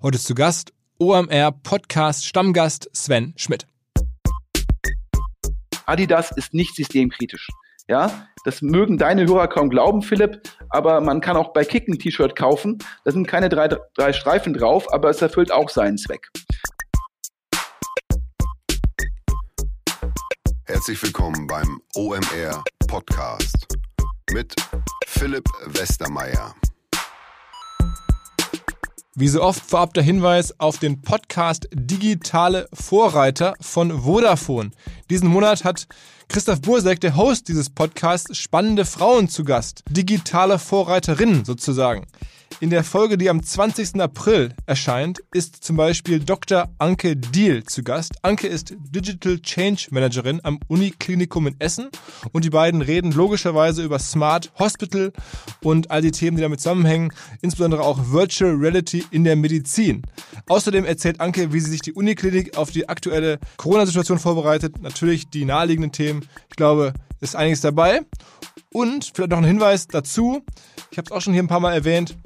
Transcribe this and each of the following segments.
Heute ist zu Gast OMR Podcast Stammgast Sven Schmidt. Adidas ist nicht systemkritisch. Ja, das mögen deine Hörer kaum glauben, Philipp, aber man kann auch bei Kick ein T-Shirt kaufen. Da sind keine drei, drei Streifen drauf, aber es erfüllt auch seinen Zweck. Herzlich willkommen beim OMR Podcast mit Philipp Westermeier. Wie so oft vorab der Hinweis auf den Podcast Digitale Vorreiter von Vodafone. Diesen Monat hat Christoph Bursek, der Host dieses Podcasts, spannende Frauen zu Gast. Digitale Vorreiterinnen sozusagen. In der Folge, die am 20. April erscheint, ist zum Beispiel Dr. Anke Diel zu Gast. Anke ist Digital Change Managerin am Uniklinikum in Essen und die beiden reden logischerweise über Smart Hospital und all die Themen, die damit zusammenhängen, insbesondere auch Virtual Reality in der Medizin. Außerdem erzählt Anke, wie sie sich die Uniklinik auf die aktuelle Corona-Situation vorbereitet. Natürlich die naheliegenden Themen. Ich glaube, ist einiges dabei. Und vielleicht noch ein Hinweis dazu. Ich habe es auch schon hier ein paar Mal erwähnt.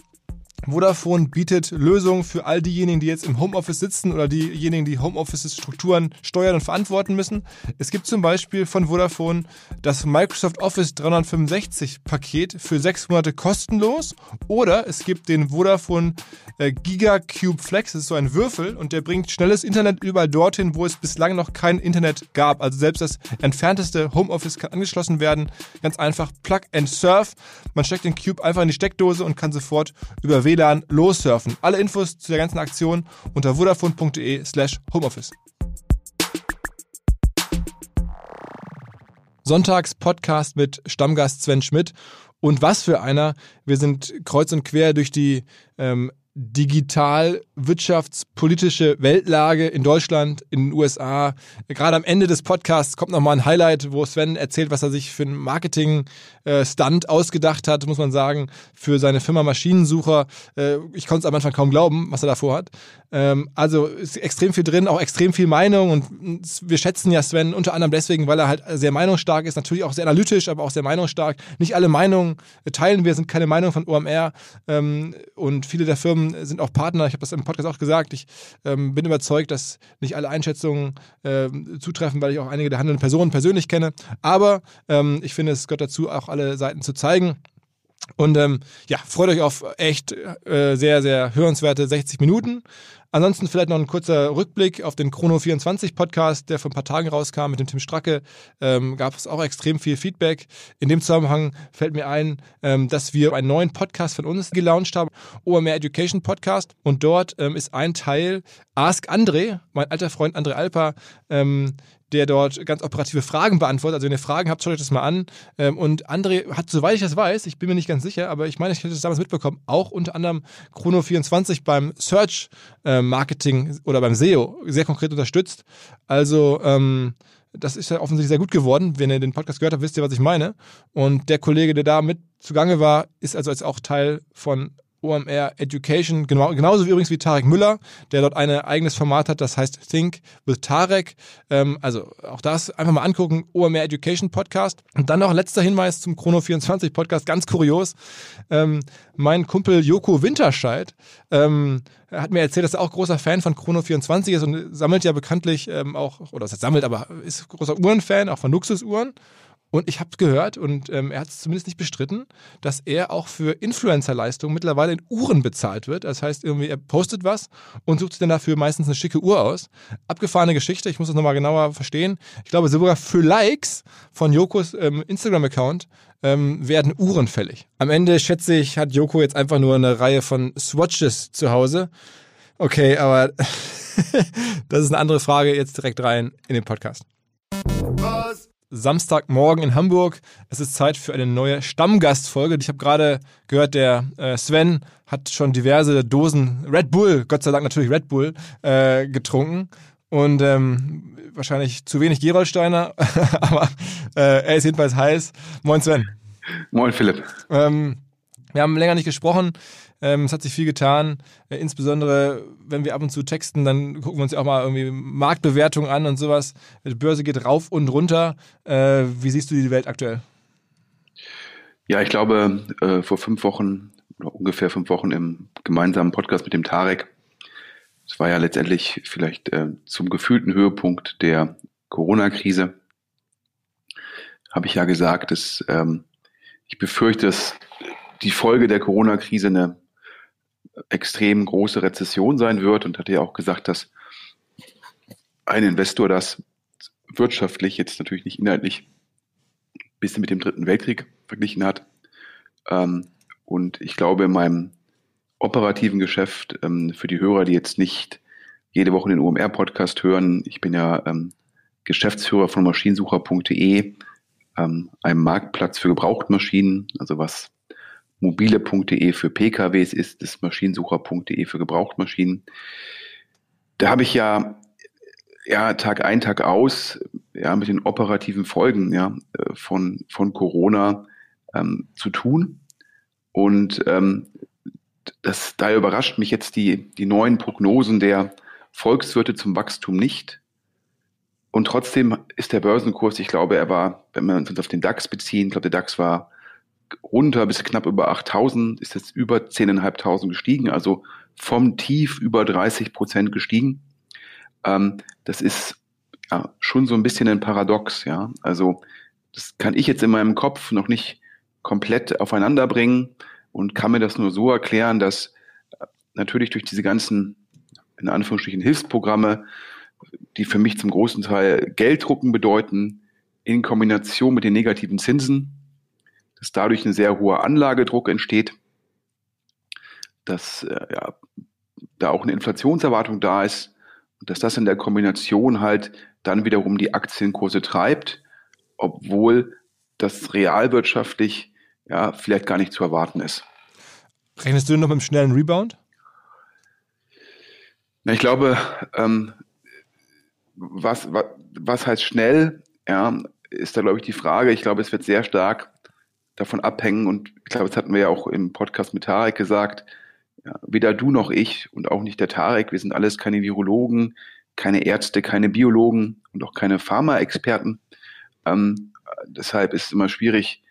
Vodafone bietet Lösungen für all diejenigen, die jetzt im Homeoffice sitzen oder diejenigen, die Homeoffice-Strukturen steuern und verantworten müssen. Es gibt zum Beispiel von Vodafone das Microsoft Office 365-Paket für sechs Monate kostenlos oder es gibt den Vodafone äh, GigaCube Flex, das ist so ein Würfel und der bringt schnelles Internet überall dorthin, wo es bislang noch kein Internet gab. Also selbst das entfernteste Homeoffice kann angeschlossen werden. Ganz einfach Plug and Surf. Man steckt den Cube einfach in die Steckdose und kann sofort über WLAN lossurfen. Alle Infos zu der ganzen Aktion unter vodafone.de slash homeoffice. Sonntags Podcast mit Stammgast Sven Schmidt. Und was für einer. Wir sind kreuz und quer durch die ähm, digital wirtschaftspolitische Weltlage in Deutschland, in den USA. Gerade am Ende des Podcasts kommt nochmal ein Highlight, wo Sven erzählt, was er sich für einen Marketing-Stunt ausgedacht hat, muss man sagen, für seine Firma Maschinensucher. Äh, ich konnte es am Anfang kaum glauben, was er davor hat. Ähm, also ist extrem viel drin, auch extrem viel Meinung und wir schätzen ja Sven unter anderem deswegen, weil er halt sehr meinungsstark ist, natürlich auch sehr analytisch, aber auch sehr meinungsstark. Nicht alle Meinungen teilen wir, sind keine Meinung von OMR ähm, und viele der Firmen sind auch Partner. Ich habe das im Podcast auch gesagt. Ich ähm, bin überzeugt, dass nicht alle Einschätzungen äh, zutreffen, weil ich auch einige der handelnden Personen persönlich kenne. Aber ähm, ich finde, es gehört dazu, auch alle Seiten zu zeigen. Und ähm, ja, freut euch auf echt äh, sehr, sehr hörenswerte 60 Minuten. Ansonsten vielleicht noch ein kurzer Rückblick auf den Chrono 24 Podcast, der vor ein paar Tagen rauskam mit dem Tim Stracke. Ähm, gab es auch extrem viel Feedback. In dem Zusammenhang fällt mir ein, ähm, dass wir einen neuen Podcast von uns gelauncht haben, OMR Education Podcast. Und dort ähm, ist ein Teil Ask André, mein alter Freund André Alper, ähm, der dort ganz operative Fragen beantwortet. Also wenn ihr Fragen habt, schaut euch das mal an. Ähm, und André hat, soweit ich das weiß, ich bin mir nicht ganz sicher, aber ich meine, ich hätte das damals mitbekommen, auch unter anderem Chrono24 beim Search ähm, Marketing oder beim SEO sehr konkret unterstützt. Also ähm, das ist ja offensichtlich sehr gut geworden. Wenn ihr den Podcast gehört habt, wisst ihr, was ich meine. Und der Kollege, der da mit zugange war, ist also jetzt auch Teil von OMR Education, genau, genauso wie übrigens wie Tarek Müller, der dort ein eigenes Format hat, das heißt Think with Tarek. Ähm, also auch das einfach mal angucken, OMR Education Podcast. Und dann noch letzter Hinweis zum Chrono 24 Podcast, ganz kurios. Ähm, mein Kumpel Joko Winterscheid ähm, hat mir erzählt, dass er auch großer Fan von Chrono 24 ist und sammelt ja bekanntlich ähm, auch, oder sammelt, aber ist großer Uhrenfan, auch von Luxusuhren. Und ich habe gehört, und ähm, er hat es zumindest nicht bestritten, dass er auch für Influencer-Leistungen mittlerweile in Uhren bezahlt wird. Das heißt, irgendwie er postet was und sucht sich dann dafür meistens eine schicke Uhr aus. Abgefahrene Geschichte, ich muss das nochmal genauer verstehen. Ich glaube, sogar für Likes von Jokos ähm, Instagram-Account ähm, werden Uhren fällig. Am Ende, schätze ich, hat Joko jetzt einfach nur eine Reihe von Swatches zu Hause. Okay, aber das ist eine andere Frage. Jetzt direkt rein in den Podcast. Was? Samstagmorgen in Hamburg. Es ist Zeit für eine neue Stammgastfolge. Ich habe gerade gehört, der äh, Sven hat schon diverse Dosen Red Bull, Gott sei Dank natürlich Red Bull, äh, getrunken. Und ähm, wahrscheinlich zu wenig Gerolsteiner, aber äh, er ist jedenfalls heiß. Moin Sven. Moin Philipp. Ähm, wir haben länger nicht gesprochen. Ähm, es hat sich viel getan. Äh, insbesondere, wenn wir ab und zu texten, dann gucken wir uns ja auch mal irgendwie Marktbewertungen an und sowas. Die Börse geht rauf und runter. Äh, wie siehst du die Welt aktuell? Ja, ich glaube, äh, vor fünf Wochen ungefähr fünf Wochen im gemeinsamen Podcast mit dem Tarek es war ja letztendlich vielleicht äh, zum gefühlten Höhepunkt der Corona-Krise, habe ich ja gesagt, dass ähm, ich befürchte, dass die Folge der Corona-Krise eine extrem große Rezession sein wird und hatte ja auch gesagt, dass ein Investor das wirtschaftlich, jetzt natürlich nicht inhaltlich, ein bisschen mit dem Dritten Weltkrieg verglichen hat. Ähm, und ich glaube, in meinem operativen Geschäft, ähm, für die Hörer, die jetzt nicht jede Woche den OMR-Podcast hören, ich bin ja ähm, Geschäftsführer von maschinensucher.de, einem Marktplatz für Gebrauchtmaschinen, also was mobile.de für PKWs ist, ist maschinensucher.de für Gebrauchtmaschinen. Da habe ich ja, ja Tag ein, Tag aus, ja, mit den operativen Folgen ja, äh, von, von Corona ähm, zu tun. Und ähm, das, da überrascht mich jetzt die, die neuen Prognosen der Volkswirte zum Wachstum nicht. Und trotzdem ist der Börsenkurs, ich glaube, er war, wenn wir uns auf den DAX beziehen, ich glaube, der DAX war runter bis knapp über 8000, ist jetzt über 10.500 gestiegen, also vom Tief über 30 Prozent gestiegen. Ähm, das ist ja, schon so ein bisschen ein Paradox, ja. Also das kann ich jetzt in meinem Kopf noch nicht komplett aufeinander bringen und kann mir das nur so erklären, dass äh, natürlich durch diese ganzen, in Anführungsstrichen, Hilfsprogramme die für mich zum großen Teil Gelddrucken bedeuten, in Kombination mit den negativen Zinsen, dass dadurch ein sehr hoher Anlagedruck entsteht, dass äh, ja, da auch eine Inflationserwartung da ist und dass das in der Kombination halt dann wiederum die Aktienkurse treibt, obwohl das realwirtschaftlich ja vielleicht gar nicht zu erwarten ist. Rechnest du noch mit einem schnellen Rebound? Na, ich glaube, ähm, was, was, was heißt schnell? Ja, ist da, glaube ich, die Frage. Ich glaube, es wird sehr stark davon abhängen und ich glaube, das hatten wir ja auch im Podcast mit Tarek gesagt. Ja, weder du noch ich und auch nicht der Tarek, wir sind alles keine Virologen, keine Ärzte, keine Biologen und auch keine Pharmaexperten. Ähm, deshalb ist es immer schwierig,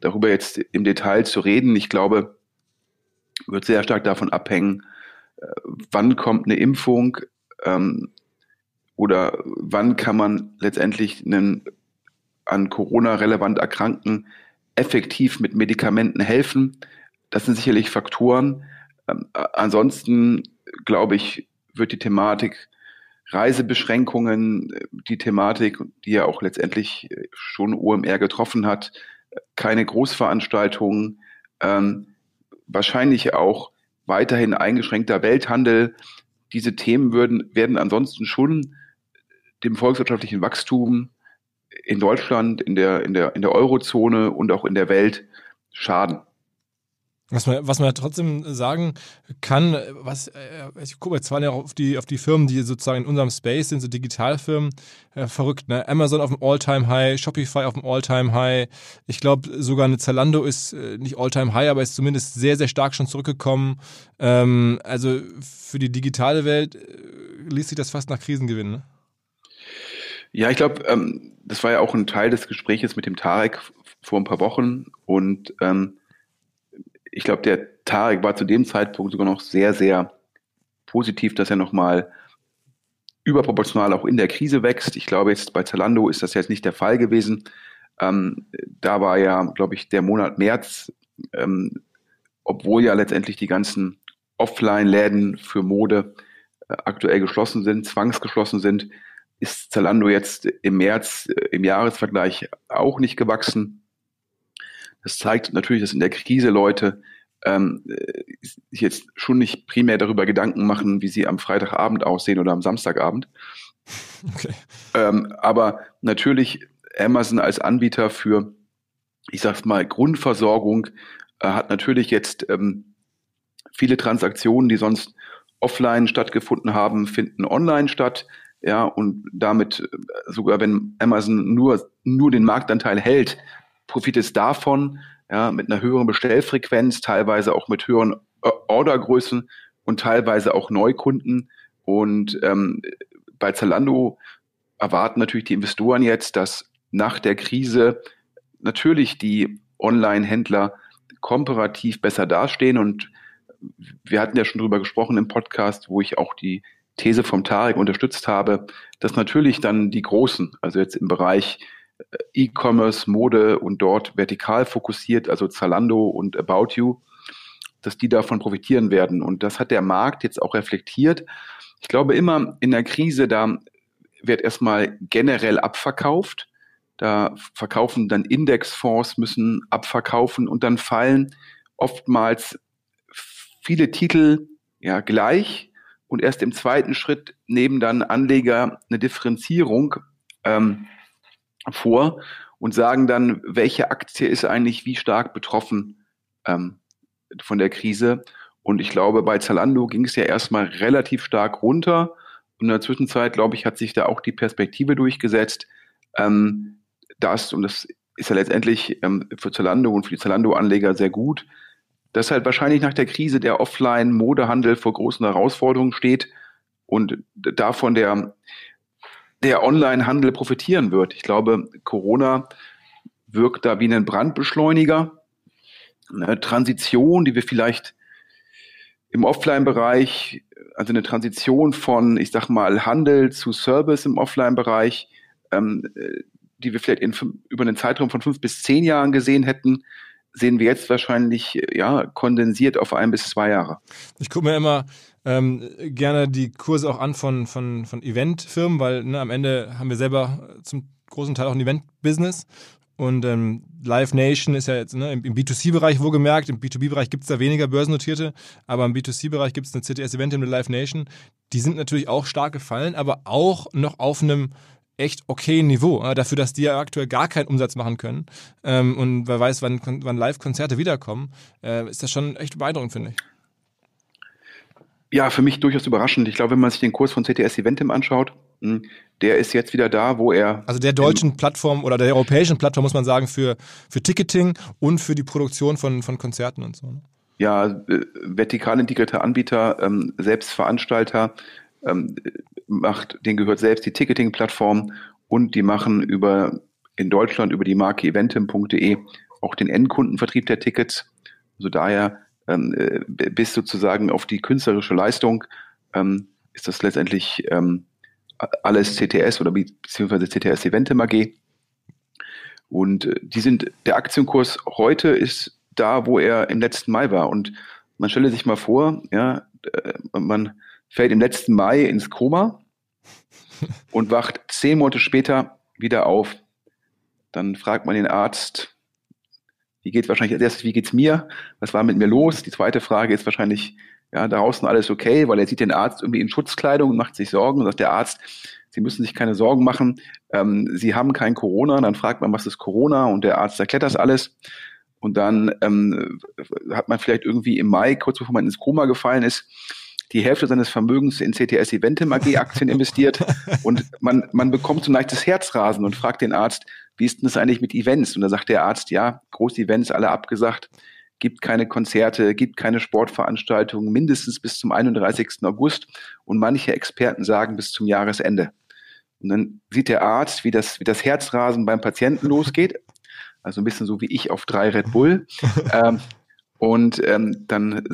darüber jetzt im Detail zu reden. Ich glaube, wird sehr stark davon abhängen, äh, wann kommt eine Impfung, ähm, oder wann kann man letztendlich einen an Corona relevant Erkrankten effektiv mit Medikamenten helfen? Das sind sicherlich Faktoren. Ähm, ansonsten, glaube ich, wird die Thematik Reisebeschränkungen, die Thematik, die ja auch letztendlich schon OMR getroffen hat, keine Großveranstaltungen, ähm, wahrscheinlich auch weiterhin eingeschränkter Welthandel. Diese Themen würden, werden ansonsten schon dem volkswirtschaftlichen Wachstum in Deutschland, in der, in der, in der Eurozone und auch in der Welt schaden. Was man, was man trotzdem sagen kann, was, äh, ich gucke jetzt zwar ja auf die, auf die Firmen, die sozusagen in unserem Space sind, so Digitalfirmen, äh, verrückt, ne? Amazon auf dem All-Time-High, Shopify auf dem All-Time-High. Ich glaube, sogar eine Zalando ist äh, nicht All-Time-High, aber ist zumindest sehr, sehr stark schon zurückgekommen. Ähm, also für die digitale Welt äh, liest sich das fast nach Krisengewinn, ne? Ja, ich glaube, ähm, das war ja auch ein Teil des Gespräches mit dem Tarek vor ein paar Wochen und ähm, ich glaube, der Tarek war zu dem Zeitpunkt sogar noch sehr, sehr positiv, dass er nochmal überproportional auch in der Krise wächst. Ich glaube, jetzt bei Zalando ist das jetzt nicht der Fall gewesen. Ähm, da war ja, glaube ich, der Monat März, ähm, obwohl ja letztendlich die ganzen Offline-Läden für Mode äh, aktuell geschlossen sind, zwangsgeschlossen sind, ist Zalando jetzt im März äh, im Jahresvergleich auch nicht gewachsen. Das zeigt natürlich, dass in der Krise Leute ähm, äh, sich jetzt schon nicht primär darüber Gedanken machen, wie sie am Freitagabend aussehen oder am Samstagabend. Okay. Ähm, aber natürlich Amazon als Anbieter für, ich sag's mal, Grundversorgung äh, hat natürlich jetzt ähm, viele Transaktionen, die sonst offline stattgefunden haben, finden online statt ja, und damit äh, sogar wenn Amazon nur, nur den Marktanteil hält, profitiert es davon, ja, mit einer höheren Bestellfrequenz, teilweise auch mit höheren äh, Ordergrößen und teilweise auch Neukunden. Und ähm, bei Zalando erwarten natürlich die Investoren jetzt, dass nach der Krise natürlich die Online-Händler komparativ besser dastehen und wir hatten ja schon drüber gesprochen im Podcast, wo ich auch die These vom Tarek unterstützt habe, dass natürlich dann die Großen, also jetzt im Bereich äh, E-Commerce, Mode und dort vertikal fokussiert, also Zalando und About You, dass die davon profitieren werden. Und das hat der Markt jetzt auch reflektiert. Ich glaube immer in der Krise, da wird erstmal generell abverkauft. Da verkaufen dann Indexfonds, müssen abverkaufen und dann fallen oftmals viele Titel ja gleich und erst im zweiten Schritt nehmen dann Anleger eine Differenzierung ähm, vor und sagen dann, welche Aktie ist eigentlich wie stark betroffen ähm, von der Krise. Und ich glaube, bei Zalando ging es ja erstmal relativ stark runter. Und in der Zwischenzeit, glaube ich, hat sich da auch die Perspektive durchgesetzt, ähm, dass, und das ist ja letztendlich ähm, für Zalando und für die Zalando-Anleger sehr gut, dass halt wahrscheinlich nach der Krise der Offline-Modehandel vor großen Herausforderungen steht und davon der, der Online-Handel profitieren wird. Ich glaube, Corona wirkt da wie ein Brandbeschleuniger, eine Transition, die wir vielleicht im Offline-Bereich, also eine Transition von, ich sag mal, Handel zu Service im Offline-Bereich, ähm, die wir vielleicht in, über einen Zeitraum von fünf bis zehn Jahren gesehen hätten, sehen wir jetzt wahrscheinlich ja kondensiert auf ein bis zwei Jahre. Ich gucke mir immer ähm, gerne die Kurse auch an von, von, von Eventfirmen, weil ne, am Ende haben wir selber zum großen Teil auch ein Event-Business und ähm, Live Nation ist ja jetzt ne, im, im B2C-Bereich wohlgemerkt, im B2B-Bereich gibt es da weniger börsennotierte, aber im B2C-Bereich gibt es eine CTS-Event und eine Live Nation. Die sind natürlich auch stark gefallen, aber auch noch auf einem echt okay Niveau, äh, dafür, dass die ja aktuell gar keinen Umsatz machen können. Ähm, und wer weiß, wann, wann Live-Konzerte wiederkommen, äh, ist das schon echt beeindruckend, finde ich. Ja, für mich durchaus überraschend. Ich glaube, wenn man sich den Kurs von CTS Eventim anschaut, hm, der ist jetzt wieder da, wo er. Also der deutschen Plattform oder der europäischen Plattform, muss man sagen, für, für Ticketing und für die Produktion von, von Konzerten und so. Ne? Ja, äh, vertikal integrierter Anbieter, ähm, selbst Veranstalter, ähm, macht, denen gehört selbst die Ticketing-Plattform und die machen über in Deutschland über die Marke eventim.de auch den Endkundenvertrieb der Tickets. Also daher ähm, äh, bis sozusagen auf die künstlerische Leistung ähm, ist das letztendlich ähm, alles CTS oder beziehungsweise CTS Eventim AG. Und äh, die sind, der Aktienkurs heute ist da, wo er im letzten Mai war. Und man stelle sich mal vor, ja, äh, man fällt im letzten Mai ins Koma und wacht zehn Monate später wieder auf. Dann fragt man den Arzt, wie geht wahrscheinlich als erstes, wie geht's mir? Was war mit mir los? Die zweite Frage ist wahrscheinlich, ja, draußen alles okay, weil er sieht den Arzt irgendwie in Schutzkleidung und macht sich Sorgen und sagt der Arzt, Sie müssen sich keine Sorgen machen, ähm, Sie haben kein Corona. Dann fragt man, was ist Corona? Und der Arzt erklärt das alles. Und dann ähm, hat man vielleicht irgendwie im Mai, kurz bevor man ins Koma gefallen ist, die Hälfte seines Vermögens in CTS Eventim AG Aktien investiert und man, man bekommt so ein leichtes Herzrasen und fragt den Arzt, wie ist denn das eigentlich mit Events? Und da sagt der Arzt, ja, große Events, alle abgesagt gibt keine Konzerte, gibt keine Sportveranstaltungen, mindestens bis zum 31. August und manche Experten sagen bis zum Jahresende. Und dann sieht der Arzt, wie das, wie das Herzrasen beim Patienten losgeht. Also ein bisschen so wie ich auf drei Red Bull. ähm, und ähm, dann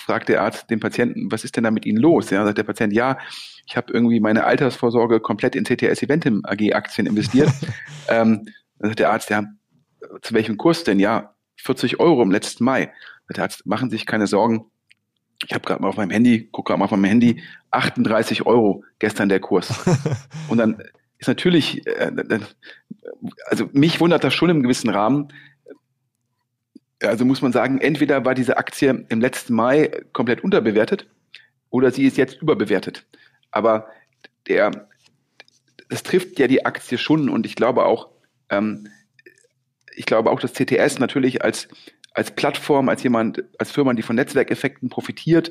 fragt der Arzt den Patienten, was ist denn da mit Ihnen los? Ja, sagt der Patient, ja, ich habe irgendwie meine Altersvorsorge komplett in CTS Eventim AG Aktien investiert. ähm, dann sagt der Arzt, ja, zu welchem Kurs denn? Ja, 40 Euro im letzten Mai. Der Arzt, machen Sie sich keine Sorgen. Ich habe gerade mal auf meinem Handy, gucke gerade mal auf meinem Handy, 38 Euro gestern der Kurs. Und dann ist natürlich, äh, also mich wundert das schon im gewissen Rahmen. Also muss man sagen, entweder war diese Aktie im letzten Mai komplett unterbewertet oder sie ist jetzt überbewertet. Aber der, das trifft ja die Aktie schon und ich glaube auch, ähm, ich glaube auch, dass CTS natürlich als, als Plattform, als jemand, als Firma, die von Netzwerkeffekten profitiert,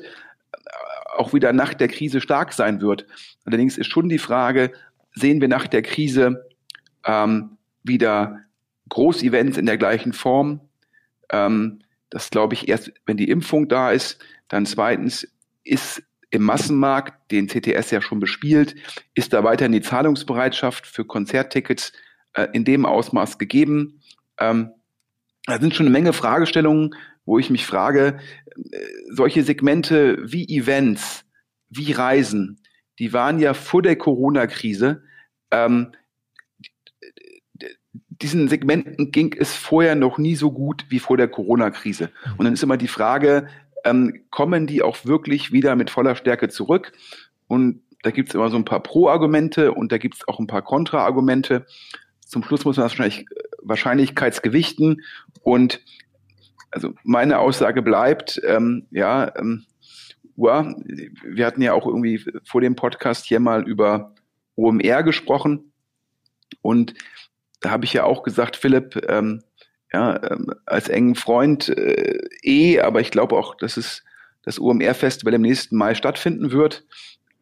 auch wieder nach der Krise stark sein wird. Allerdings ist schon die Frage, sehen wir nach der Krise ähm, wieder Großevents in der gleichen Form? Ähm, das glaube ich erst, wenn die Impfung da ist. Dann zweitens ist im Massenmarkt, den CTS ja schon bespielt, ist da weiterhin die Zahlungsbereitschaft für Konzerttickets äh, in dem Ausmaß gegeben. Ähm, da sind schon eine Menge Fragestellungen, wo ich mich frage, äh, solche Segmente wie Events, wie Reisen, die waren ja vor der Corona-Krise, ähm, diesen Segmenten ging es vorher noch nie so gut wie vor der Corona-Krise. Und dann ist immer die Frage, ähm, kommen die auch wirklich wieder mit voller Stärke zurück? Und da gibt es immer so ein paar Pro-Argumente und da gibt es auch ein paar Kontra-Argumente. Zum Schluss muss man das wahrscheinlich Wahrscheinlichkeitsgewichten und also meine Aussage bleibt, ähm, ja, ähm, ja, wir hatten ja auch irgendwie vor dem Podcast hier mal über OMR gesprochen und da habe ich ja auch gesagt, Philipp, ähm, ja, ähm, als engen Freund äh, eh, aber ich glaube auch, dass es das OMR-Festival im nächsten Mai stattfinden wird.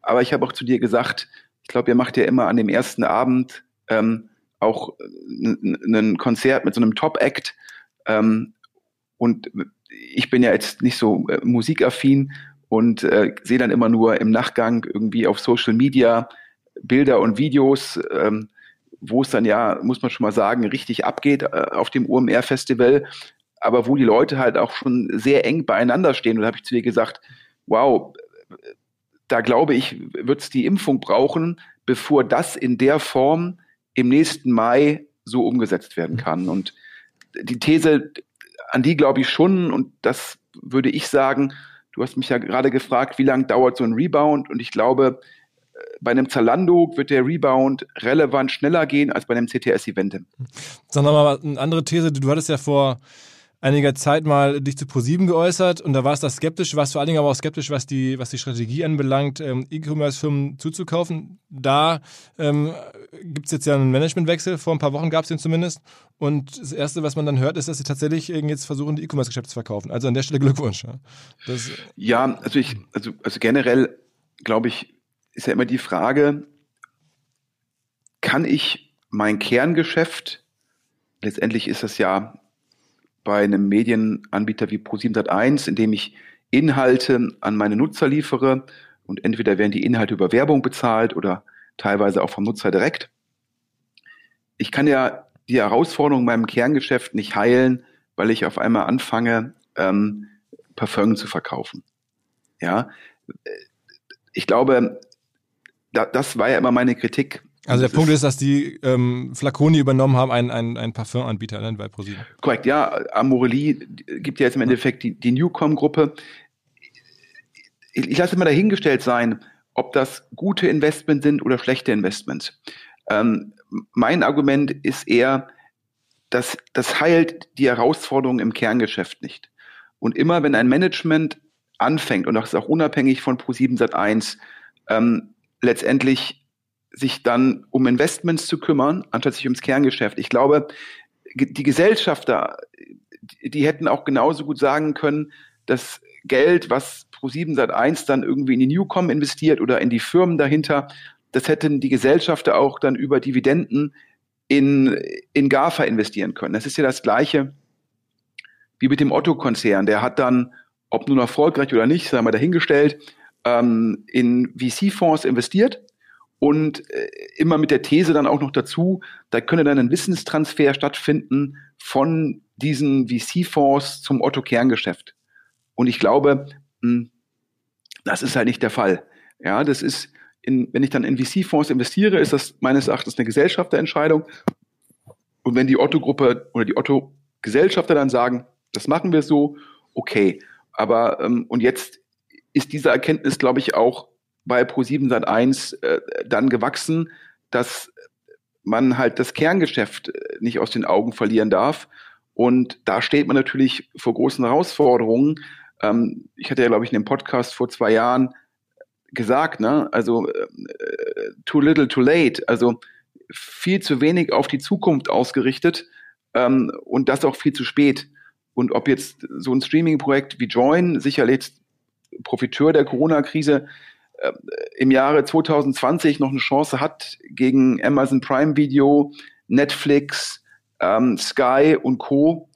Aber ich habe auch zu dir gesagt, ich glaube, ihr macht ja immer an dem ersten Abend ähm, auch ein Konzert mit so einem Top-Act. Ähm, und ich bin ja jetzt nicht so äh, musikaffin und äh, sehe dann immer nur im Nachgang irgendwie auf Social Media Bilder und Videos, ähm, wo es dann ja, muss man schon mal sagen, richtig abgeht äh, auf dem UMR-Festival, aber wo die Leute halt auch schon sehr eng beieinander stehen. Und da habe ich zu dir gesagt, wow, da glaube ich, wird es die Impfung brauchen, bevor das in der Form im nächsten Mai so umgesetzt werden kann. Und die These, an die glaube ich schon, und das würde ich sagen, du hast mich ja gerade gefragt, wie lange dauert so ein Rebound? Und ich glaube, bei einem Zalando wird der Rebound relevant schneller gehen als bei einem CTS-Event. Sag nochmal eine andere These. Du hattest ja vor einiger Zeit mal dich zu ProSieben geäußert und da warst du skeptisch, warst vor allen Dingen aber auch skeptisch, was die, was die Strategie anbelangt, ähm, E-Commerce-Firmen zuzukaufen. Da ähm, gibt es jetzt ja einen Managementwechsel, vor ein paar Wochen gab es den zumindest. Und das Erste, was man dann hört, ist, dass sie tatsächlich jetzt versuchen, die E-Commerce-Geschäfte zu verkaufen. Also an der Stelle Glückwunsch. Ja, das, ja also ich, also, also generell glaube ich, ist ja immer die Frage, kann ich mein Kerngeschäft, letztendlich ist das ja bei einem Medienanbieter wie Pro701, in dem ich Inhalte an meine Nutzer liefere und entweder werden die Inhalte über Werbung bezahlt oder teilweise auch vom Nutzer direkt. Ich kann ja die Herausforderung in meinem Kerngeschäft nicht heilen, weil ich auf einmal anfange, ähm, Parfum zu verkaufen. Ja, ich glaube, da, das war ja immer meine Kritik. Also der Punkt ist, dass die ähm, Flaconi übernommen haben, einen, einen, einen Parfümanbieter ne, bei ProSieben. Korrekt, ja. Amorelie gibt ja jetzt im Endeffekt die, die Newcom-Gruppe. Ich, ich lasse mal dahingestellt sein, ob das gute Investments sind oder schlechte Investments. Ähm, mein Argument ist eher, dass das heilt die Herausforderungen im Kerngeschäft nicht. Und immer wenn ein Management anfängt, und das ist auch unabhängig von Pro7 Sat1, ähm, letztendlich sich dann um Investments zu kümmern, anstatt sich ums Kerngeschäft. Ich glaube, die Gesellschafter, die hätten auch genauso gut sagen können, das Geld, was Pro7 seit 1 dann irgendwie in die Newcom investiert oder in die Firmen dahinter, das hätten die Gesellschafter auch dann über Dividenden in, in GAFA investieren können. Das ist ja das Gleiche wie mit dem Otto-Konzern. Der hat dann, ob nun erfolgreich oder nicht, sagen wir dahingestellt, ähm, in VC-Fonds investiert und äh, immer mit der These dann auch noch dazu, da könne dann ein Wissenstransfer stattfinden von diesen VC-Fonds zum Otto-Kerngeschäft. Und ich glaube, mh, hm, das ist halt nicht der Fall. Ja, das ist, in, wenn ich dann in VC-Fonds investiere, ist das meines Erachtens eine Gesellschafterentscheidung. Und wenn die Otto-Gruppe oder die Otto-Gesellschafter dann sagen, das machen wir so, okay. Aber ähm, und jetzt ist diese Erkenntnis, glaube ich, auch bei Pro7 Sat1 äh, dann gewachsen, dass man halt das Kerngeschäft äh, nicht aus den Augen verlieren darf. Und da steht man natürlich vor großen Herausforderungen. Ähm, ich hatte ja, glaube ich, in dem Podcast vor zwei Jahren gesagt, ne, also äh, too little, too late, also viel zu wenig auf die Zukunft ausgerichtet ähm, und das auch viel zu spät. Und ob jetzt so ein Streaming-Projekt wie Join sicherlich Profiteur der Corona-Krise äh, im Jahre 2020 noch eine Chance hat gegen Amazon Prime Video, Netflix, ähm, Sky und Co.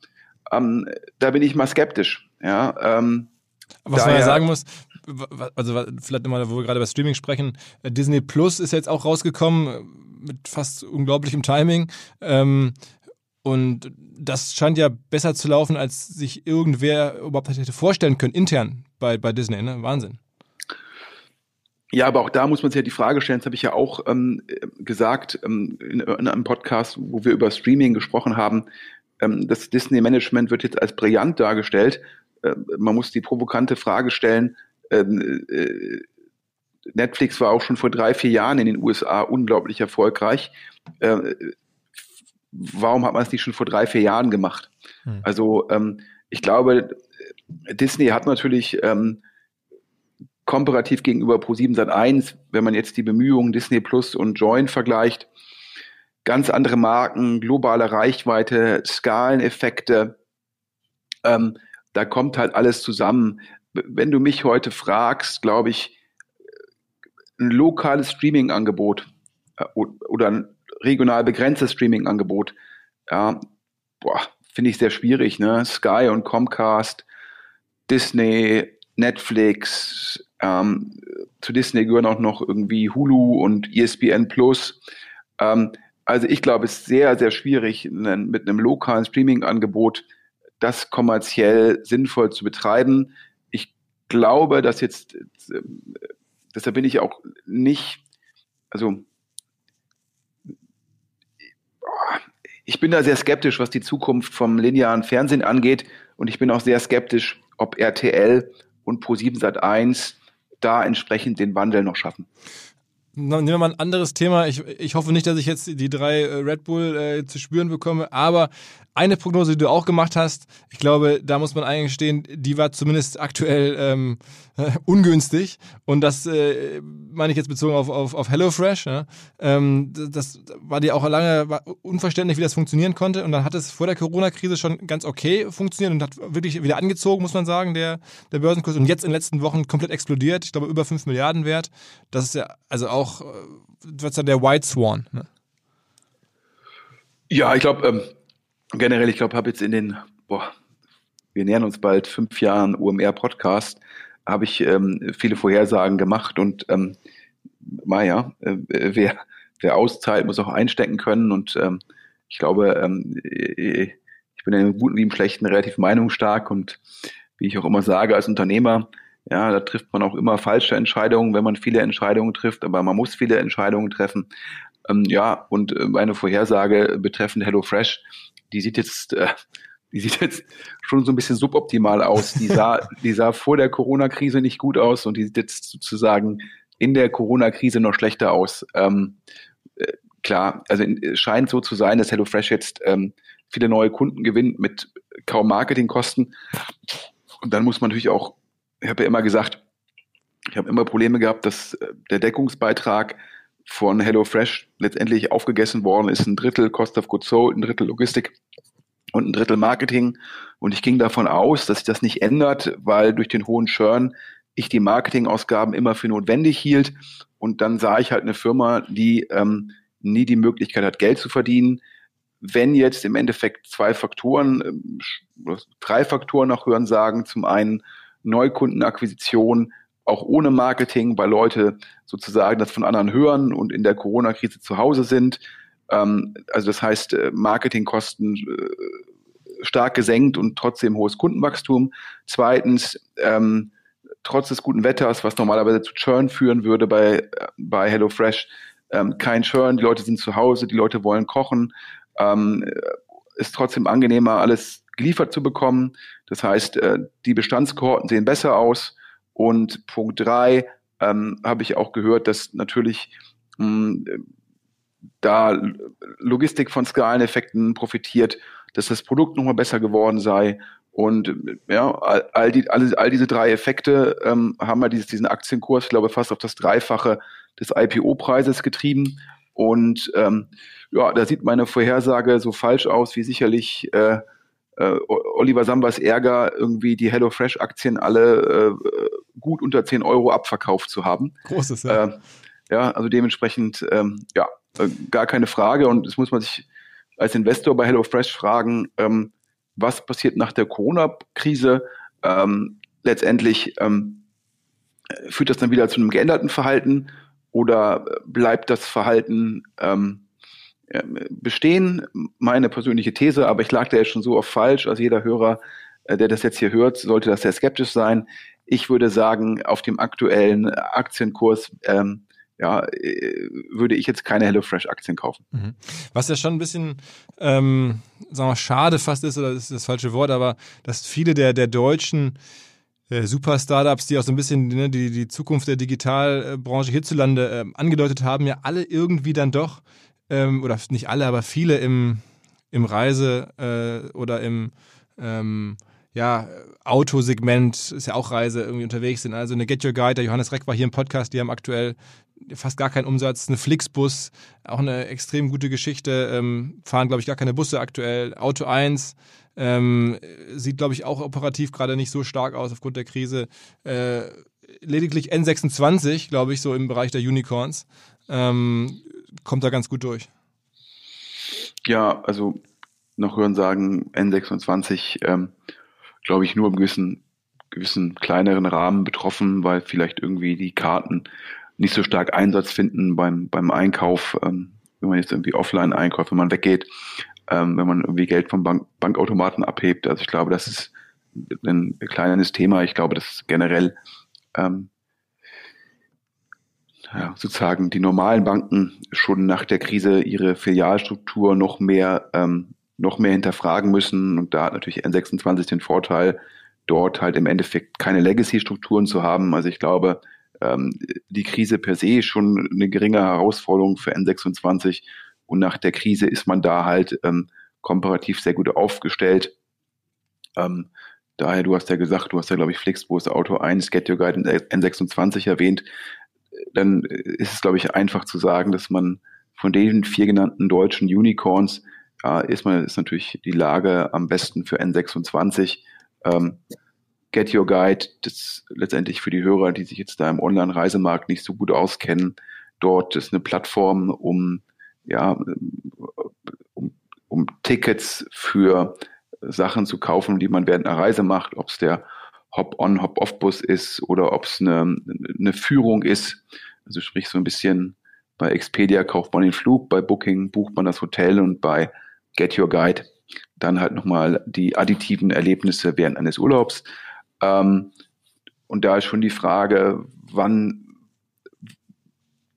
Ähm, da bin ich mal skeptisch. Ja, ähm, Was man ja sagen muss, also vielleicht nochmal, wo wir gerade über Streaming sprechen, äh, Disney Plus ist jetzt auch rausgekommen mit fast unglaublichem Timing. Ähm, Und das scheint ja besser zu laufen, als sich irgendwer überhaupt hätte vorstellen können, intern bei, bei Disney. Ne? Wahnsinn. Ja, aber auch da muss man sich ja die Frage stellen, das habe ich ja auch ähm, gesagt ähm, in, in, einem Podcast, wo wir über Streaming gesprochen haben. Ähm, das Disney-Management wird jetzt als brillant dargestellt. Äh, man muss die provokante Frage stellen, ähm, äh, Netflix war auch schon vor drei, vier Jahren in den USA unglaublich erfolgreich. Warum hat man es nicht schon vor drei, vier Jahren gemacht? Hm. Also ähm, ich glaube, Disney hat natürlich ähm, komparativ gegenüber Pro7 Sat1, wenn man jetzt die Bemühungen Disney Plus und Join vergleicht, ganz andere Marken, globale Reichweite, Skaleneffekte. Ähm, da kommt halt alles zusammen. Wenn du mich heute fragst, glaube ich, ein lokales Streaming-Angebot äh, oder ein regional begrenztes Streaming-Angebot, ja, finde ich sehr schwierig. Ne? Sky und Comcast, Disney, Netflix, ähm, zu Disney gehören auch noch irgendwie Hulu und ESPN Plus. Ähm, also ich glaube, es ist sehr, sehr schwierig, mit einem lokalen Streaming-Angebot das kommerziell sinnvoll zu betreiben. Ich glaube, dass jetzt, äh, deshalb bin ich auch nicht, also ich bin da sehr skeptisch, was die Zukunft vom linearen Fernsehen angeht. Und ich bin auch sehr skeptisch, ob RTL und Pro7 Sat1 da entsprechend den Wandel noch schaffen. Nehmen wir mal ein anderes Thema. Ich, ich hoffe nicht, dass ich jetzt die drei äh, Red Bull äh, zu spüren bekomme, aber eine Prognose, die du auch gemacht hast, ich glaube, da muss man eigentlich stehen, die war zumindest aktuell ähm, äh, ungünstig. Und das äh, meine ich jetzt bezogen auf, auf, auf HelloFresh. Ja? Ähm, das war dir auch lange unverständlich, wie das funktionieren konnte. Und dann hat es vor der Corona-Krise schon ganz okay funktioniert und hat wirklich wieder angezogen, muss man sagen, der, der Börsenkurs. Und jetzt in den letzten Wochen komplett explodiert. Ich glaube, über 5 Milliarden wert. Das ist ja also auch, wird ja der White Swan. Ne? Ja, ich glaube, ähm, generell, ich glaube, habe jetzt in den, boah, wir nähern uns bald fünf Jahren UMR-Podcast, habe ich ähm, viele Vorhersagen gemacht und ähm, naja, äh, wer, wer auszahlt, muss auch einstecken können und ähm, ich glaube, ähm, ich bin in einem guten wie im schlechten relativ meinungsstark und wie ich auch immer sage, als Unternehmer, ja, da trifft man auch immer falsche Entscheidungen, wenn man viele Entscheidungen trifft, aber man muss viele Entscheidungen treffen. Ähm, ja, und äh, meine Vorhersage betreffend HelloFresh, die sieht jetzt, äh, die sieht jetzt schon so ein bisschen suboptimal aus. Die sah, die sah vor der Corona-Krise nicht gut aus und die sieht jetzt sozusagen in der Corona-Krise noch schlechter aus. Ähm, äh, klar, also es scheint so zu sein, dass HelloFresh jetzt ähm, viele neue Kunden gewinnt mit kaum Marketingkosten. Und dann muss man natürlich auch, ich habe ja immer gesagt, ich habe immer Probleme gehabt, dass äh, der Deckungsbeitrag von HelloFresh letztendlich aufgegessen worden ist. Ein Drittel Cost of Goods Sold, ein Drittel Logistik und ein Drittel Marketing. Und ich ging davon aus, dass sich das nicht ändert, weil durch den hohen Churn ich die Marketingausgaben immer für notwendig hielt. Und dann sah ich halt eine Firma, die ähm, nie die Möglichkeit hat, Geld zu verdienen. Wenn jetzt im Endeffekt zwei Faktoren, äh, drei Faktoren nach Hören sagen, zum einen Neukundenakquisition, auch ohne Marketing, weil Leute sozusagen das von anderen hören und in der Corona-Krise zu Hause sind. Ähm, also das heißt, äh, Marketingkosten äh, stark gesenkt und trotzdem hohes Kundenwachstum. Zweitens, ähm, trotz des guten Wetters, was normalerweise zu Churn führen würde bei, bei HelloFresh, ähm, kein Churn, die Leute sind zu Hause, die Leute wollen kochen, ähm, ist trotzdem angenehmer, alles geliefert zu bekommen. Das heißt, äh, die Bestandskohorten sehen besser aus und Punkt drei ähm, habe ich auch gehört, dass natürlich mh, hm, da Logistik von Skaleneffekten profitiert, dass das Produkt nochmal besser geworden sei. Und ja, all, die, all, all diese drei Effekte ähm, haben wir dieses, diesen Aktienkurs, ich glaube, fast auf das Dreifache des IPO-Preises getrieben. Und ähm, ja, da sieht meine Vorhersage so falsch aus, wie sicherlich äh, äh, Oliver Sambas Ärger, irgendwie die HelloFresh-Aktien alle äh, gut unter 10 Euro abverkauft zu haben. Großes, ja. Äh, ja, also dementsprechend, ähm, ja, äh, gar keine Frage. Und das muss man sich als Investor bei HelloFresh fragen, ähm, was passiert nach der Corona-Krise? Ähm, letztendlich ähm, führt das dann wieder zu einem geänderten Verhalten oder bleibt das Verhalten ähm, bestehen, meine persönliche These, aber ich lag da jetzt schon so oft falsch, als jeder Hörer, äh, der das jetzt hier hört, sollte das sehr skeptisch sein. Ich würde sagen, auf dem aktuellen Aktienkurs ähm, ja, äh, würde ich jetzt keine HelloFresh-Aktien kaufen. Mhm. Was ja schon ein bisschen, ähm, sagen wir, schade fast ist, oder das ist das falsche Wort, aber dass viele der, der deutschen äh, Super-Startups, die auch so ein bisschen ne, die, die Zukunft der Digitalbranche hierzulande äh, angedeutet haben, ja alle irgendwie dann doch, ähm, oder nicht alle, aber viele im, im Reise- äh, oder im ähm, ja, Autosegment, ist ja auch Reise, irgendwie unterwegs sind. Also eine Get Your Guide, der Johannes Reck war hier im Podcast, die haben aktuell fast gar keinen Umsatz. Eine Flixbus, auch eine extrem gute Geschichte, ähm, fahren, glaube ich, gar keine Busse aktuell. Auto 1 ähm, sieht, glaube ich, auch operativ gerade nicht so stark aus aufgrund der Krise. Äh, lediglich N26, glaube ich, so im Bereich der Unicorns, ähm, kommt da ganz gut durch. Ja, also noch hören sagen, N26, ähm, glaube ich, nur im gewissen, gewissen kleineren Rahmen betroffen, weil vielleicht irgendwie die Karten nicht so stark Einsatz finden beim, beim Einkauf, ähm, wenn man jetzt irgendwie offline einkauft, wenn man weggeht, ähm, wenn man irgendwie Geld vom Bank, Bankautomaten abhebt. Also ich glaube, das ist ein kleines Thema. Ich glaube, dass generell ähm, ja, sozusagen die normalen Banken schon nach der Krise ihre Filialstruktur noch mehr ähm, noch mehr hinterfragen müssen. Und da hat natürlich N26 den Vorteil, dort halt im Endeffekt keine Legacy-Strukturen zu haben. Also ich glaube, ähm, die Krise per se ist schon eine geringe Herausforderung für N26 und nach der Krise ist man da halt ähm, komparativ sehr gut aufgestellt. Ähm, daher, du hast ja gesagt, du hast ja, glaube ich, Flixbus Auto 1, Get Your Guide N26 erwähnt. Dann ist es, glaube ich, einfach zu sagen, dass man von den vier genannten deutschen Unicorns, ja, erstmal ist natürlich die Lage am besten für N26. Ähm, Get Your Guide, das letztendlich für die Hörer, die sich jetzt da im Online-Reisemarkt nicht so gut auskennen, dort ist eine Plattform, um ja, um, um Tickets für Sachen zu kaufen, die man während einer Reise macht, ob es der Hop-on, Hop-off-Bus ist oder ob es eine, eine Führung ist. Also sprich so ein bisschen bei Expedia kauft man den Flug, bei Booking bucht man das Hotel und bei Get Your Guide dann halt nochmal die additiven Erlebnisse während eines Urlaubs. Ähm, und da ist schon die Frage, wann,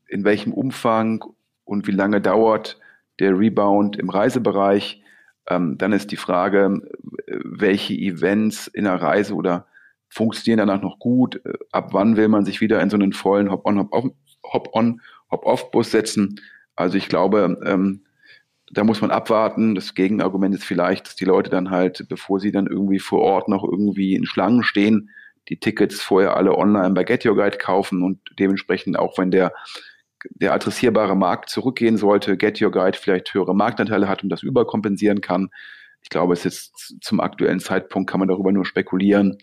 in welchem Umfang und wie lange dauert der Rebound im Reisebereich. Ähm, dann ist die Frage, welche Events in der Reise oder funktionieren danach noch gut? Ab wann will man sich wieder in so einen vollen Hop-on, Hop-on, Hop-off-Bus setzen? Also ich glaube, ähm, da muss man abwarten. Das Gegenargument ist vielleicht, dass die Leute dann halt, bevor sie dann irgendwie vor Ort noch irgendwie in Schlangen stehen, die Tickets vorher alle online bei Get Your Guide kaufen und dementsprechend auch wenn der der adressierbare Markt zurückgehen sollte, Get Your Guide vielleicht höhere Marktanteile hat und das überkompensieren kann. Ich glaube, es ist zum aktuellen Zeitpunkt kann man darüber nur spekulieren.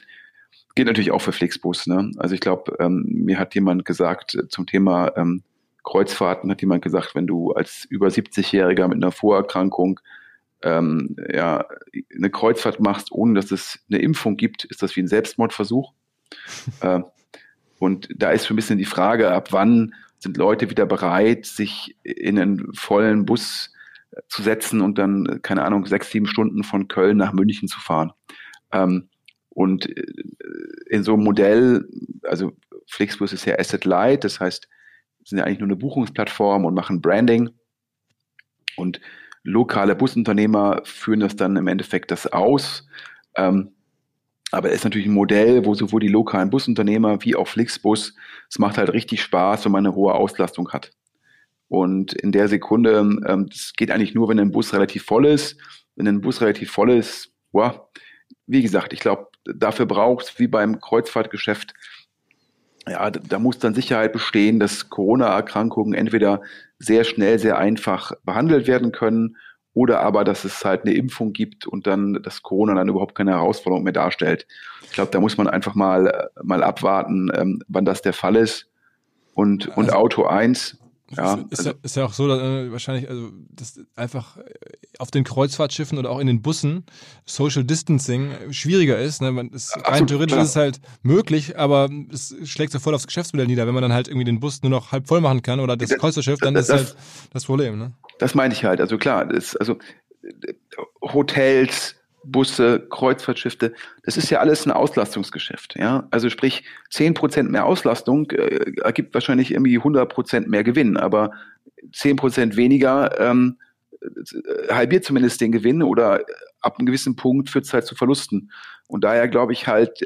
Geht natürlich auch für Flixbus. Ne? Also ich glaube, ähm, mir hat jemand gesagt äh, zum Thema ähm, Kreuzfahrten hat jemand gesagt, wenn du als über 70-Jähriger mit einer Vorerkrankung ähm, ja, eine Kreuzfahrt machst, ohne dass es eine Impfung gibt, ist das wie ein Selbstmordversuch. äh, und da ist so ein bisschen die Frage, ab wann sind Leute wieder bereit, sich in einen vollen Bus zu setzen und dann, keine Ahnung, sechs, sieben Stunden von Köln nach München zu fahren. Ähm, und äh, in so einem Modell, also Flixbus ist ja Asset Light, das heißt, sind ja eigentlich nur eine Buchungsplattform und machen Branding. Und lokale Busunternehmer führen das dann im Endeffekt das aus. Ähm, aber es ist natürlich ein Modell, wo sowohl die lokalen Busunternehmer wie auch Flixbus, es macht halt richtig Spaß, wenn man eine hohe Auslastung hat. Und in der Sekunde, ähm, das geht eigentlich nur, wenn ein Bus relativ voll ist. Wenn ein Bus relativ voll ist, wow, wie gesagt, ich glaube, dafür braucht es wie beim Kreuzfahrtgeschäft ja, da muss dann Sicherheit bestehen, dass Corona-Erkrankungen entweder sehr schnell, sehr einfach behandelt werden können oder aber, dass es halt eine Impfung gibt und dann, dass Corona dann überhaupt keine Herausforderung mehr darstellt. Ich glaube, da muss man einfach mal, mal abwarten, ähm, wann das der Fall ist. Und, und also, Auto 1, ja, ist, also, ist ja auch so, dass, äh, wahrscheinlich, also das einfach äh, auf den Kreuzfahrtschiffen oder auch in den Bussen Social Distancing schwieriger ist. Ne? Man, ist, rein theoretisch klar. ist es halt möglich, aber es schlägt so voll aufs Geschäftsmodell nieder. Wenn man dann halt irgendwie den Bus nur noch halb voll machen kann oder das, das Kreuzfahrtschiff, dann das, ist halt das Problem. Ne? das meine ich halt. Also klar, das, also Hotels, Busse, Kreuzfahrtschiffe, das ist ja alles ein Auslastungsgeschäft. Ja? Also sprich, zehn Prozent mehr Auslastung äh, ergibt wahrscheinlich irgendwie 100 Prozent mehr Gewinn, aber zehn Prozent weniger ähm, äh, halbiert zumindest den Gewinn oder ab einem gewissen Punkt führt es halt zu Verlusten. Und daher glaube ich halt,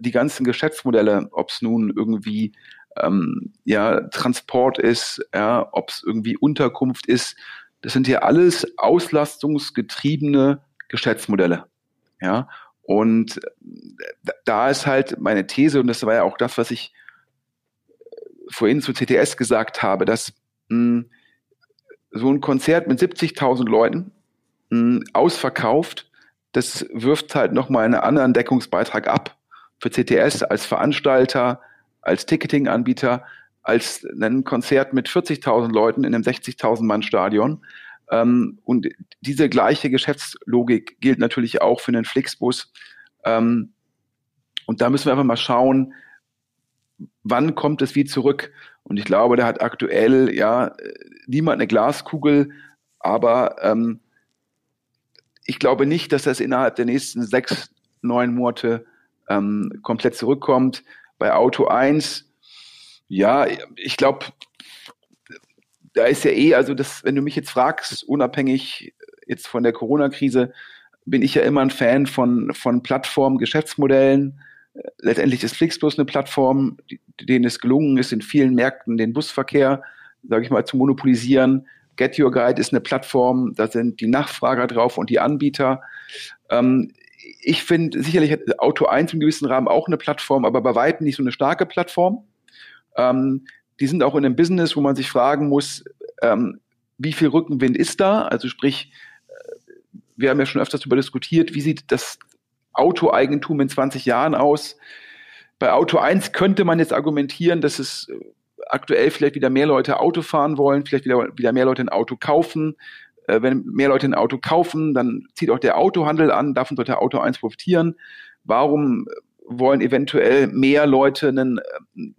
die ganzen Geschäftsmodelle, ob es nun irgendwie ähm, ja, Transport ist, ja, ob es irgendwie Unterkunft ist, das sind ja alles auslastungsgetriebene Geschäftsmodelle. Ja, und da ist halt meine These, und das war ja auch das, was ich vorhin zu CTS gesagt habe, dass mh, so ein Konzert mit 70.000 Leuten mh, ausverkauft, das wirft halt nochmal einen anderen Deckungsbeitrag ab für CTS als Veranstalter, als Ticketing-Anbieter, als ein Konzert mit 40.000 Leuten in einem 60.000 Mann Stadion. Ähm, und diese gleiche Geschäftslogik gilt natürlich auch für einen Flixbus. Ähm, und da müssen wir einfach mal schauen, wann kommt es wie zurück? Und ich glaube, da hat aktuell ja niemand eine Glaskugel, aber ähm, ich glaube nicht, dass das innerhalb der nächsten sechs, neun Monate ähm, komplett zurückkommt. Bei Auto 1, ja, ich glaube, da ist ja eh, also das, wenn du mich jetzt fragst, unabhängig jetzt von der Corona-Krise, bin ich ja immer ein Fan von, von Plattformen, Geschäftsmodellen. Letztendlich ist Flixbus eine Plattform, denen es gelungen ist, in vielen Märkten den Busverkehr, sage ich mal, zu monopolisieren. Get Your Guide ist eine Plattform, da sind die Nachfrager drauf und die Anbieter. Ähm, ich finde sicherlich Auto 1 im gewissen Rahmen auch eine Plattform, aber bei weitem nicht so eine starke Plattform. Ähm, die sind auch in einem Business, wo man sich fragen muss, ähm, wie viel Rückenwind ist da? Also sprich, äh, wir haben ja schon öfters darüber diskutiert, wie sieht das Autoeigentum in 20 Jahren aus? Bei Auto 1 könnte man jetzt argumentieren, dass es äh, aktuell vielleicht wieder mehr Leute Auto fahren wollen, vielleicht wieder, wieder mehr Leute ein Auto kaufen. Äh, wenn mehr Leute ein Auto kaufen, dann zieht auch der Autohandel an, davon sollte Auto 1 profitieren. Warum wollen eventuell mehr Leute einen,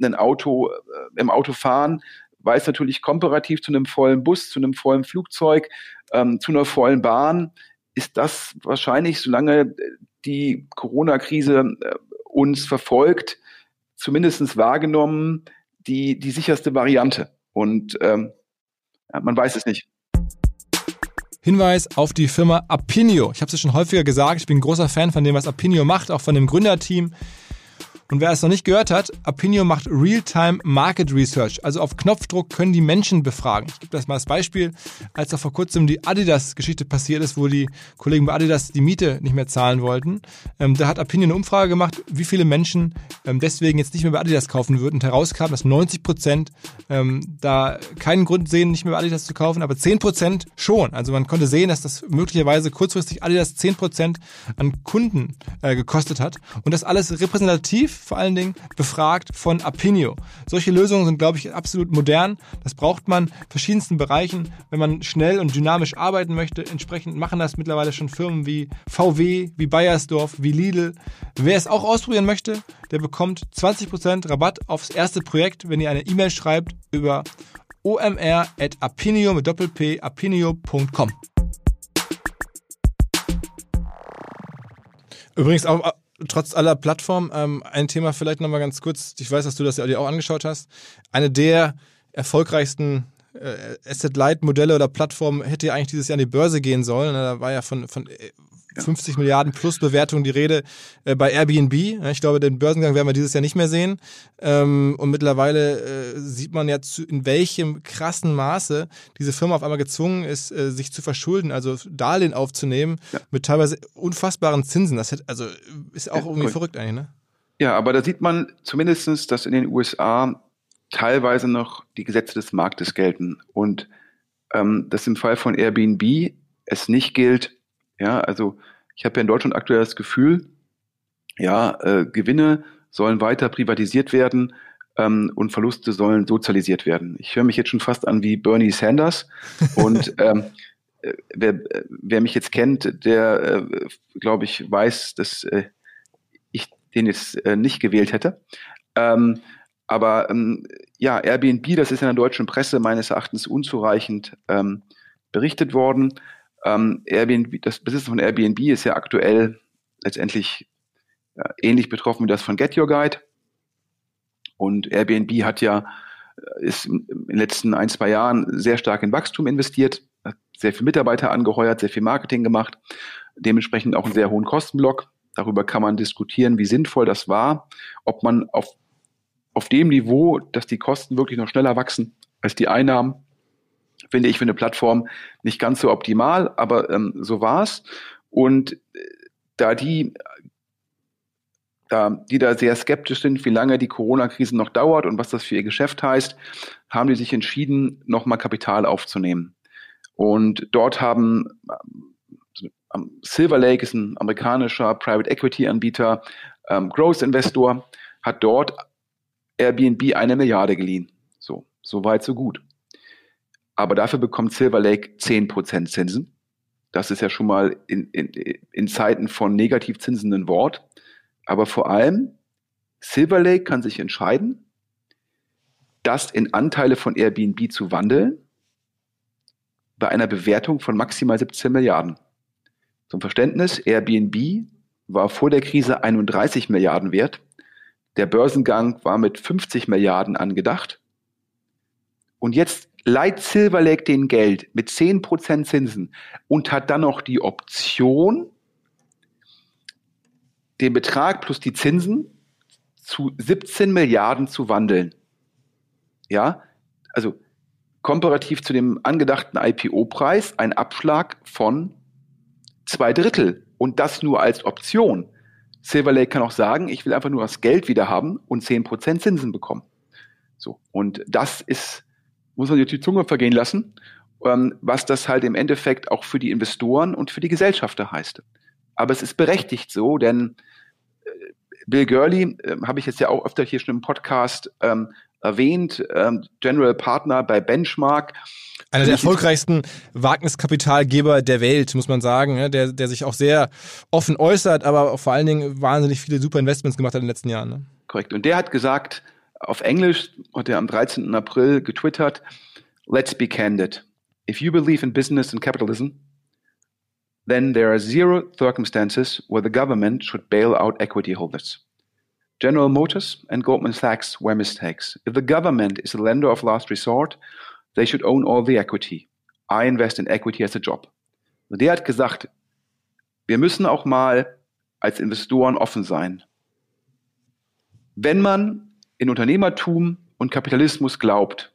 ein Auto äh, im Auto fahren, weil es natürlich komparativ zu einem vollen Bus, zu einem vollen Flugzeug, ähm, zu einer vollen Bahn ist das wahrscheinlich, solange die Corona-Krise äh, uns verfolgt, zumindest wahrgenommen, die, die sicherste Variante. Und ähm, man weiß es nicht. Hinweis auf die Firma Apinio. Ich habe es ja schon häufiger gesagt, ich bin ein großer Fan von dem, was Apinio macht, auch von dem Gründerteam. Und wer es noch nicht gehört hat, Apinio macht Real-Time Market Research. Also auf Knopfdruck können die Menschen befragen. Ich gebe das mal als Beispiel, als da vor kurzem die Adidas-Geschichte passiert ist, wo die Kollegen bei Adidas die Miete nicht mehr zahlen wollten. Ähm, da hat Apinio eine Umfrage gemacht, wie viele Menschen ähm, deswegen jetzt nicht mehr bei Adidas kaufen würden. Und herauskam, dass 90 Prozent ähm, da keinen Grund sehen, nicht mehr bei Adidas zu kaufen, aber 10 Prozent schon. Also man konnte sehen, dass das möglicherweise kurzfristig Adidas 10 Prozent an Kunden äh, gekostet hat. Und das alles repräsentativ vor allen Dingen befragt von Apinio. Solche Lösungen sind, glaube ich, absolut modern. Das braucht man in verschiedensten Bereichen. Wenn man schnell und dynamisch arbeiten möchte, entsprechend machen das mittlerweile schon Firmen wie VW, wie Bayersdorf, wie Lidl. Wer es auch ausprobieren möchte, der bekommt 20% Rabatt aufs erste Projekt, wenn ihr eine E-Mail schreibt über omr.apinio mit doppel-p apinio.com. Übrigens auch trotz aller Plattformen, ähm, ein Thema vielleicht nochmal ganz kurz. Ich weiß, dass du das ja auch angeschaut hast. Eine der erfolgreichsten äh, Asset-Light-Modelle oder Plattformen hätte ja eigentlich dieses Jahr an die Börse gehen sollen. Da war ja von, von 50 Milliarden plus Bewertung die Rede äh, bei Airbnb. Ich glaube, den Börsengang werden wir dieses Jahr nicht mehr sehen. Ähm, und mittlerweile äh, sieht man ja, zu, in welchem krassen Maße diese Firma auf einmal gezwungen ist, äh, sich zu verschulden, also Darlehen aufzunehmen ja. mit teilweise unfassbaren Zinsen. Das hat, also ist auch irgendwie verrückt eigentlich, ne? Ja, aber da sieht man zumindestens, dass in den USA teilweise noch die Gesetze des Marktes gelten und ähm, dass im Fall von Airbnb es nicht gilt, ja, also ich habe ja in Deutschland aktuell das Gefühl, ja, äh, Gewinne sollen weiter privatisiert werden ähm, und Verluste sollen sozialisiert werden. Ich höre mich jetzt schon fast an wie Bernie Sanders und ähm, äh, wer, wer mich jetzt kennt, der, äh, glaube ich, weiß, dass äh, ich den jetzt äh, nicht gewählt hätte. Ähm, aber ähm, ja, Airbnb, das ist in der deutschen Presse meines Erachtens unzureichend ähm, berichtet worden. Ähm, Airbnb, das Business von Airbnb ist ja aktuell letztendlich äh, ähnlich betroffen wie das von Get Your Guide. Und Airbnb hat ja äh, ist in den letzten ein, zwei Jahren sehr stark in Wachstum investiert, hat sehr viele Mitarbeiter angeheuert, sehr viel Marketing gemacht, dementsprechend auch einen sehr hohen Kostenblock. Darüber kann man diskutieren, wie sinnvoll das war, ob man auf, auf dem Niveau, dass die Kosten wirklich noch schneller wachsen als die Einnahmen, finde ich für eine Plattform nicht ganz so optimal, aber ähm, so war's. Und äh, da die da, die da sehr skeptisch sind, wie lange die Corona-Krise noch dauert und was das für ihr Geschäft heißt, haben die sich entschieden, nochmal Kapital aufzunehmen. Und dort haben ähm, Silver Lake ist ein amerikanischer Private Equity Anbieter, ähm, Growth Investor, hat dort Airbnb eine Milliarde geliehen. So, so weit, so gut. Aber dafür bekommt Silver Lake 10% Zinsen. Das ist ja schon mal in, in, in Zeiten von Negativzinsen ein Wort. Aber vor allem, Silver Lake kann sich entscheiden, das in Anteile von Airbnb zu wandeln, bei einer Bewertung von maximal 17 Milliarden. Zum Verständnis, Airbnb war vor der Krise 31 Milliarden wert. Der Börsengang war mit 50 Milliarden angedacht. Und jetzt leiht Silver Lake den Geld mit 10% Zinsen und hat dann noch die Option, den Betrag plus die Zinsen zu 17 Milliarden zu wandeln. Ja, also komparativ zu dem angedachten IPO-Preis ein Abschlag von zwei Drittel und das nur als Option. Silver Lake kann auch sagen, ich will einfach nur das Geld wieder haben und 10% Zinsen bekommen. So. Und das ist, muss man sich die Zunge vergehen lassen, ähm, was das halt im Endeffekt auch für die Investoren und für die Gesellschafter heißt. Aber es ist berechtigt so, denn äh, Bill Gurley, äh, habe ich jetzt ja auch öfter hier schon im Podcast ähm, erwähnt, ähm, General Partner bei Benchmark. Einer der erfolgreichsten Wagniskapitalgeber der Welt, muss man sagen, ne? der, der sich auch sehr offen äußert, aber auch vor allen Dingen wahnsinnig viele super Investments gemacht hat in den letzten Jahren. Ne? Korrekt. Und der hat gesagt, auf Englisch hat er am 13. April getwittert, let's be candid. If you believe in business and capitalism, then there are zero circumstances where the government should bail out equity holders. General Motors and Goldman Sachs were mistakes. If the government is a lender of last resort, they should own all the equity. I invest in equity as a job. Und der hat gesagt, wir müssen auch mal als Investoren offen sein. Wenn man in Unternehmertum und Kapitalismus glaubt,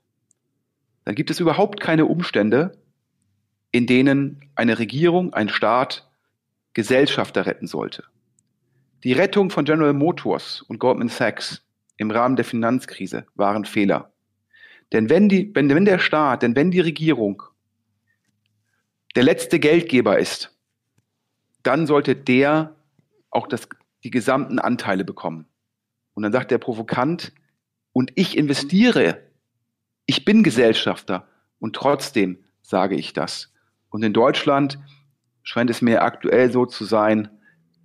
dann gibt es überhaupt keine Umstände, in denen eine Regierung, ein Staat Gesellschafter retten sollte. Die Rettung von General Motors und Goldman Sachs im Rahmen der Finanzkrise waren Fehler. Denn wenn, die, wenn, wenn der Staat, denn wenn die Regierung der letzte Geldgeber ist, dann sollte der auch das, die gesamten Anteile bekommen. Und dann sagt der Provokant, und ich investiere, ich bin Gesellschafter und trotzdem sage ich das. Und in Deutschland scheint es mir aktuell so zu sein,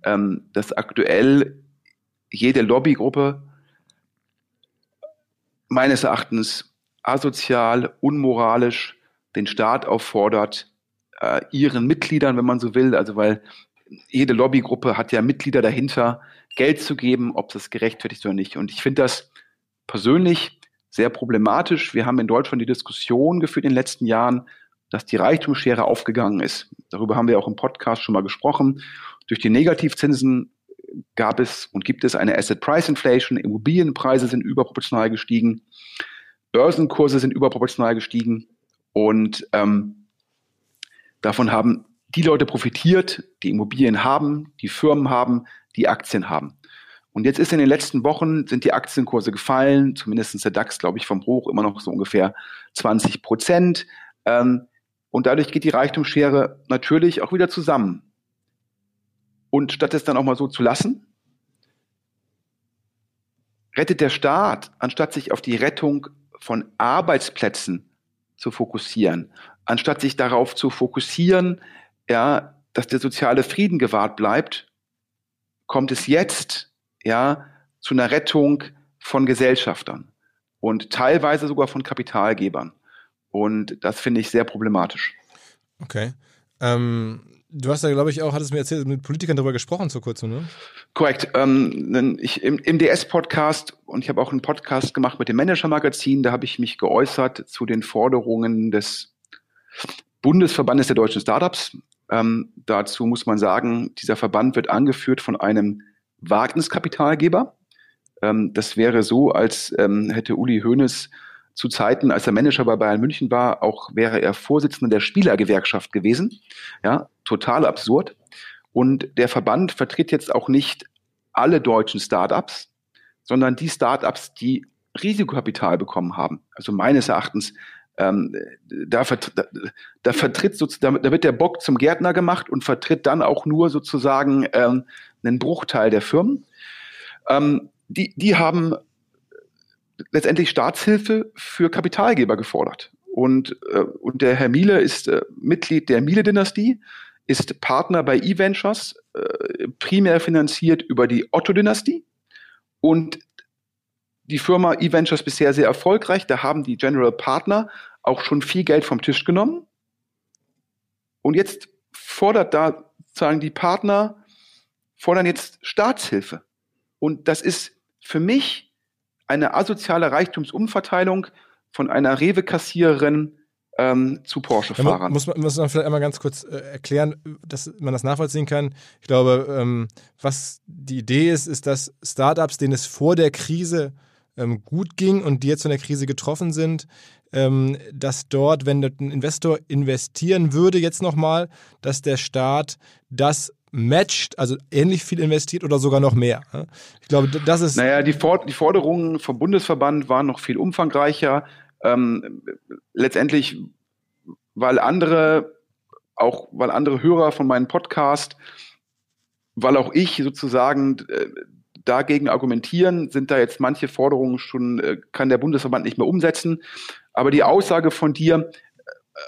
ähm, dass aktuell jede Lobbygruppe meines Erachtens asozial, unmoralisch den Staat auffordert, äh, ihren Mitgliedern, wenn man so will, also weil jede Lobbygruppe hat ja Mitglieder dahinter, Geld zu geben, ob das gerechtfertigt oder nicht. Und ich finde das persönlich sehr problematisch. Wir haben in Deutschland die Diskussion geführt in den letzten Jahren, dass die Reichtumsschere aufgegangen ist. Darüber haben wir auch im Podcast schon mal gesprochen. Durch die Negativzinsen gab es und gibt es eine Asset Price Inflation. Immobilienpreise sind überproportional gestiegen. Börsenkurse sind überproportional gestiegen. Und ähm, davon haben die Leute profitiert, die Immobilien haben, die Firmen haben, die Aktien haben. Und jetzt ist in den letzten Wochen sind die Aktienkurse gefallen, zumindest der DAX, glaube ich, vom Hoch immer noch so ungefähr 20 Prozent. Ähm, und dadurch geht die Reichtumsschere natürlich auch wieder zusammen. Und statt es dann auch mal so zu lassen, rettet der Staat, anstatt sich auf die Rettung von Arbeitsplätzen zu fokussieren, anstatt sich darauf zu fokussieren, ja, dass der soziale Frieden gewahrt bleibt, kommt es jetzt, ja, zu einer Rettung von Gesellschaftern und teilweise sogar von Kapitalgebern. Und das finde ich sehr problematisch. Okay. Ähm, du hast ja, glaube ich, auch, hattest mir erzählt, mit Politikern darüber gesprochen vor kurzem, ne? Korrekt. Ähm, ich, Im im DS-Podcast und ich habe auch einen Podcast gemacht mit dem Manager-Magazin, da habe ich mich geäußert zu den Forderungen des Bundesverbandes der deutschen Startups. Ähm, dazu muss man sagen, dieser Verband wird angeführt von einem Wagniskapitalgeber. Ähm, das wäre so, als ähm, hätte Uli Hoeneß zu Zeiten, als er Manager bei Bayern München war, auch wäre er Vorsitzender der Spielergewerkschaft gewesen. Ja, total absurd. Und der Verband vertritt jetzt auch nicht alle deutschen Startups, sondern die Startups, die Risikokapital bekommen haben. Also meines Erachtens, ähm, da, da, da vertritt sozusagen, da wird der Bock zum Gärtner gemacht und vertritt dann auch nur sozusagen ähm, einen Bruchteil der Firmen. Ähm, die, die haben letztendlich Staatshilfe für Kapitalgeber gefordert. Und, äh, und der Herr Miele ist äh, Mitglied der Miele-Dynastie, ist Partner bei eVentures, äh, primär finanziert über die Otto-Dynastie. Und die Firma eVentures bisher sehr erfolgreich. Da haben die General Partner auch schon viel Geld vom Tisch genommen. Und jetzt fordert da, sagen die Partner, fordern jetzt Staatshilfe. Und das ist für mich eine asoziale Reichtumsumverteilung von einer Rewe-Kassiererin ähm, zu Porsche-Fahrern. Ja, muss, man, muss man vielleicht einmal ganz kurz äh, erklären, dass man das nachvollziehen kann. Ich glaube, ähm, was die Idee ist, ist, dass Startups, denen es vor der Krise ähm, gut ging und die jetzt von der Krise getroffen sind, ähm, dass dort, wenn ein Investor investieren würde, jetzt nochmal, dass der Staat das matcht, also ähnlich viel investiert oder sogar noch mehr. Ich glaube, das ist. Naja, die, For die Forderungen vom Bundesverband waren noch viel umfangreicher. Ähm, letztendlich, weil andere, auch weil andere Hörer von meinem Podcast, weil auch ich sozusagen dagegen argumentieren, sind da jetzt manche Forderungen schon, äh, kann der Bundesverband nicht mehr umsetzen. Aber die Aussage von dir, äh,